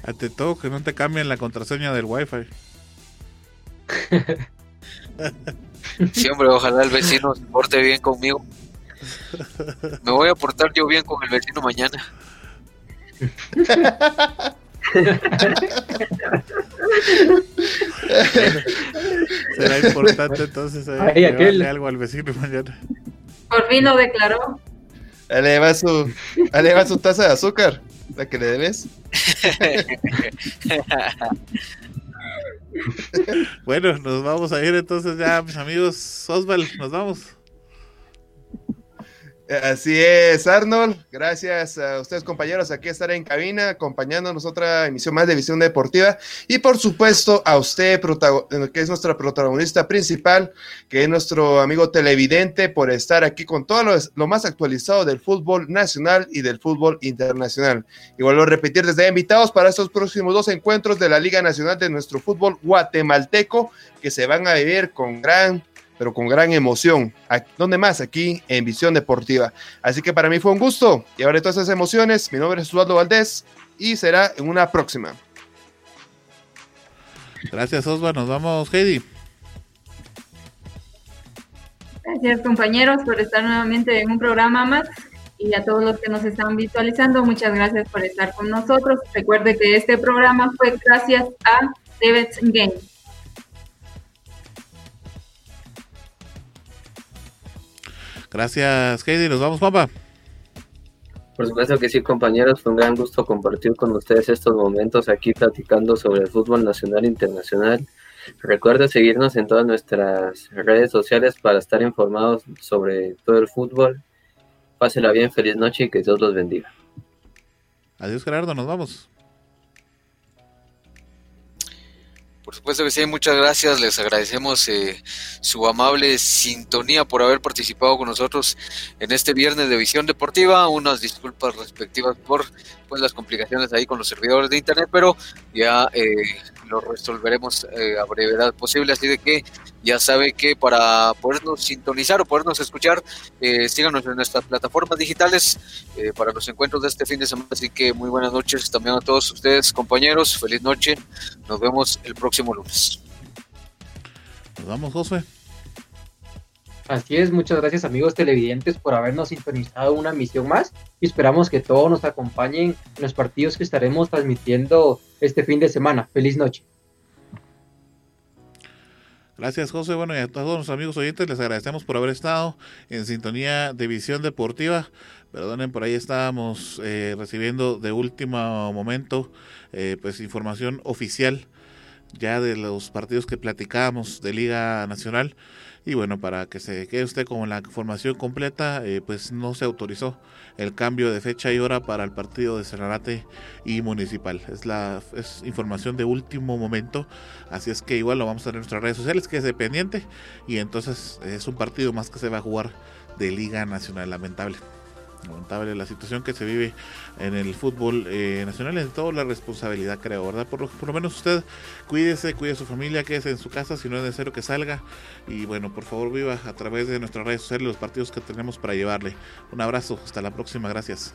Ante todo, que no te cambien la contraseña del wifi. Siempre, ojalá el vecino se porte bien conmigo. Me voy a portar yo bien con el vecino mañana. Será importante entonces eh, algo al vecino mañana. Por fin lo declaró. Eleva su, eleva su taza de azúcar, la que le debes. bueno, nos vamos a ir entonces ya, mis amigos. Osval, nos vamos. Así es, Arnold. Gracias a ustedes, compañeros, aquí estar en cabina, acompañándonos otra emisión más de Visión Deportiva. Y por supuesto, a usted, que es nuestra protagonista principal, que es nuestro amigo televidente, por estar aquí con todo lo, más actualizado del fútbol nacional y del fútbol internacional. Y vuelvo a repetir, desde invitados para estos próximos dos encuentros de la Liga Nacional de nuestro fútbol guatemalteco, que se van a vivir con gran pero con gran emoción. ¿Dónde más? Aquí en Visión Deportiva. Así que para mí fue un gusto y ahora todas esas emociones. Mi nombre es Osvaldo Valdés y será en una próxima. Gracias, Osvaldo. Nos vamos, Heidi. Gracias, compañeros, por estar nuevamente en un programa más. Y a todos los que nos están visualizando, muchas gracias por estar con nosotros. Recuerde que este programa fue gracias a Devets Games. Gracias, Heidi. Nos vamos, papá. Por supuesto que sí, compañeros. Fue un gran gusto compartir con ustedes estos momentos aquí platicando sobre el fútbol nacional e internacional. Recuerda seguirnos en todas nuestras redes sociales para estar informados sobre todo el fútbol. Pásela bien, feliz noche y que Dios los bendiga. Adiós, Gerardo. Nos vamos. Por supuesto que muchas gracias. Les agradecemos eh, su amable sintonía por haber participado con nosotros en este viernes de Visión Deportiva. Unas disculpas respectivas por pues, las complicaciones ahí con los servidores de Internet, pero ya eh, lo resolveremos eh, a brevedad posible. Así de que ya sabe que para podernos sintonizar o podernos escuchar, eh, síganos en nuestras plataformas digitales eh, para los encuentros de este fin de semana. Así que muy buenas noches también a todos ustedes, compañeros. Feliz noche. Nos vemos el próximo lunes. Nos vamos, José. Así es, muchas gracias amigos televidentes por habernos sintonizado una misión más y esperamos que todos nos acompañen en los partidos que estaremos transmitiendo este fin de semana. Feliz noche. Gracias, José. Bueno, y a todos los amigos oyentes les agradecemos por haber estado en sintonía de Visión Deportiva. Perdonen, por ahí estábamos eh, recibiendo de último momento eh, pues información oficial ya de los partidos que platicábamos de Liga Nacional. Y bueno, para que se quede usted con la formación completa, eh, pues no se autorizó el cambio de fecha y hora para el partido de Cerrarate y Municipal. Es la es información de último momento, así es que igual lo vamos a tener en nuestras redes sociales, que es dependiente. Y entonces es un partido más que se va a jugar de Liga Nacional, lamentable lamentable la situación que se vive en el fútbol eh, nacional, en toda la responsabilidad creo, ¿verdad? Por, por, lo menos usted cuídese, cuide a su familia, quédese en su casa, si no es necesario que salga y bueno, por favor viva a través de nuestras redes sociales los partidos que tenemos para llevarle. Un abrazo, hasta la próxima, gracias.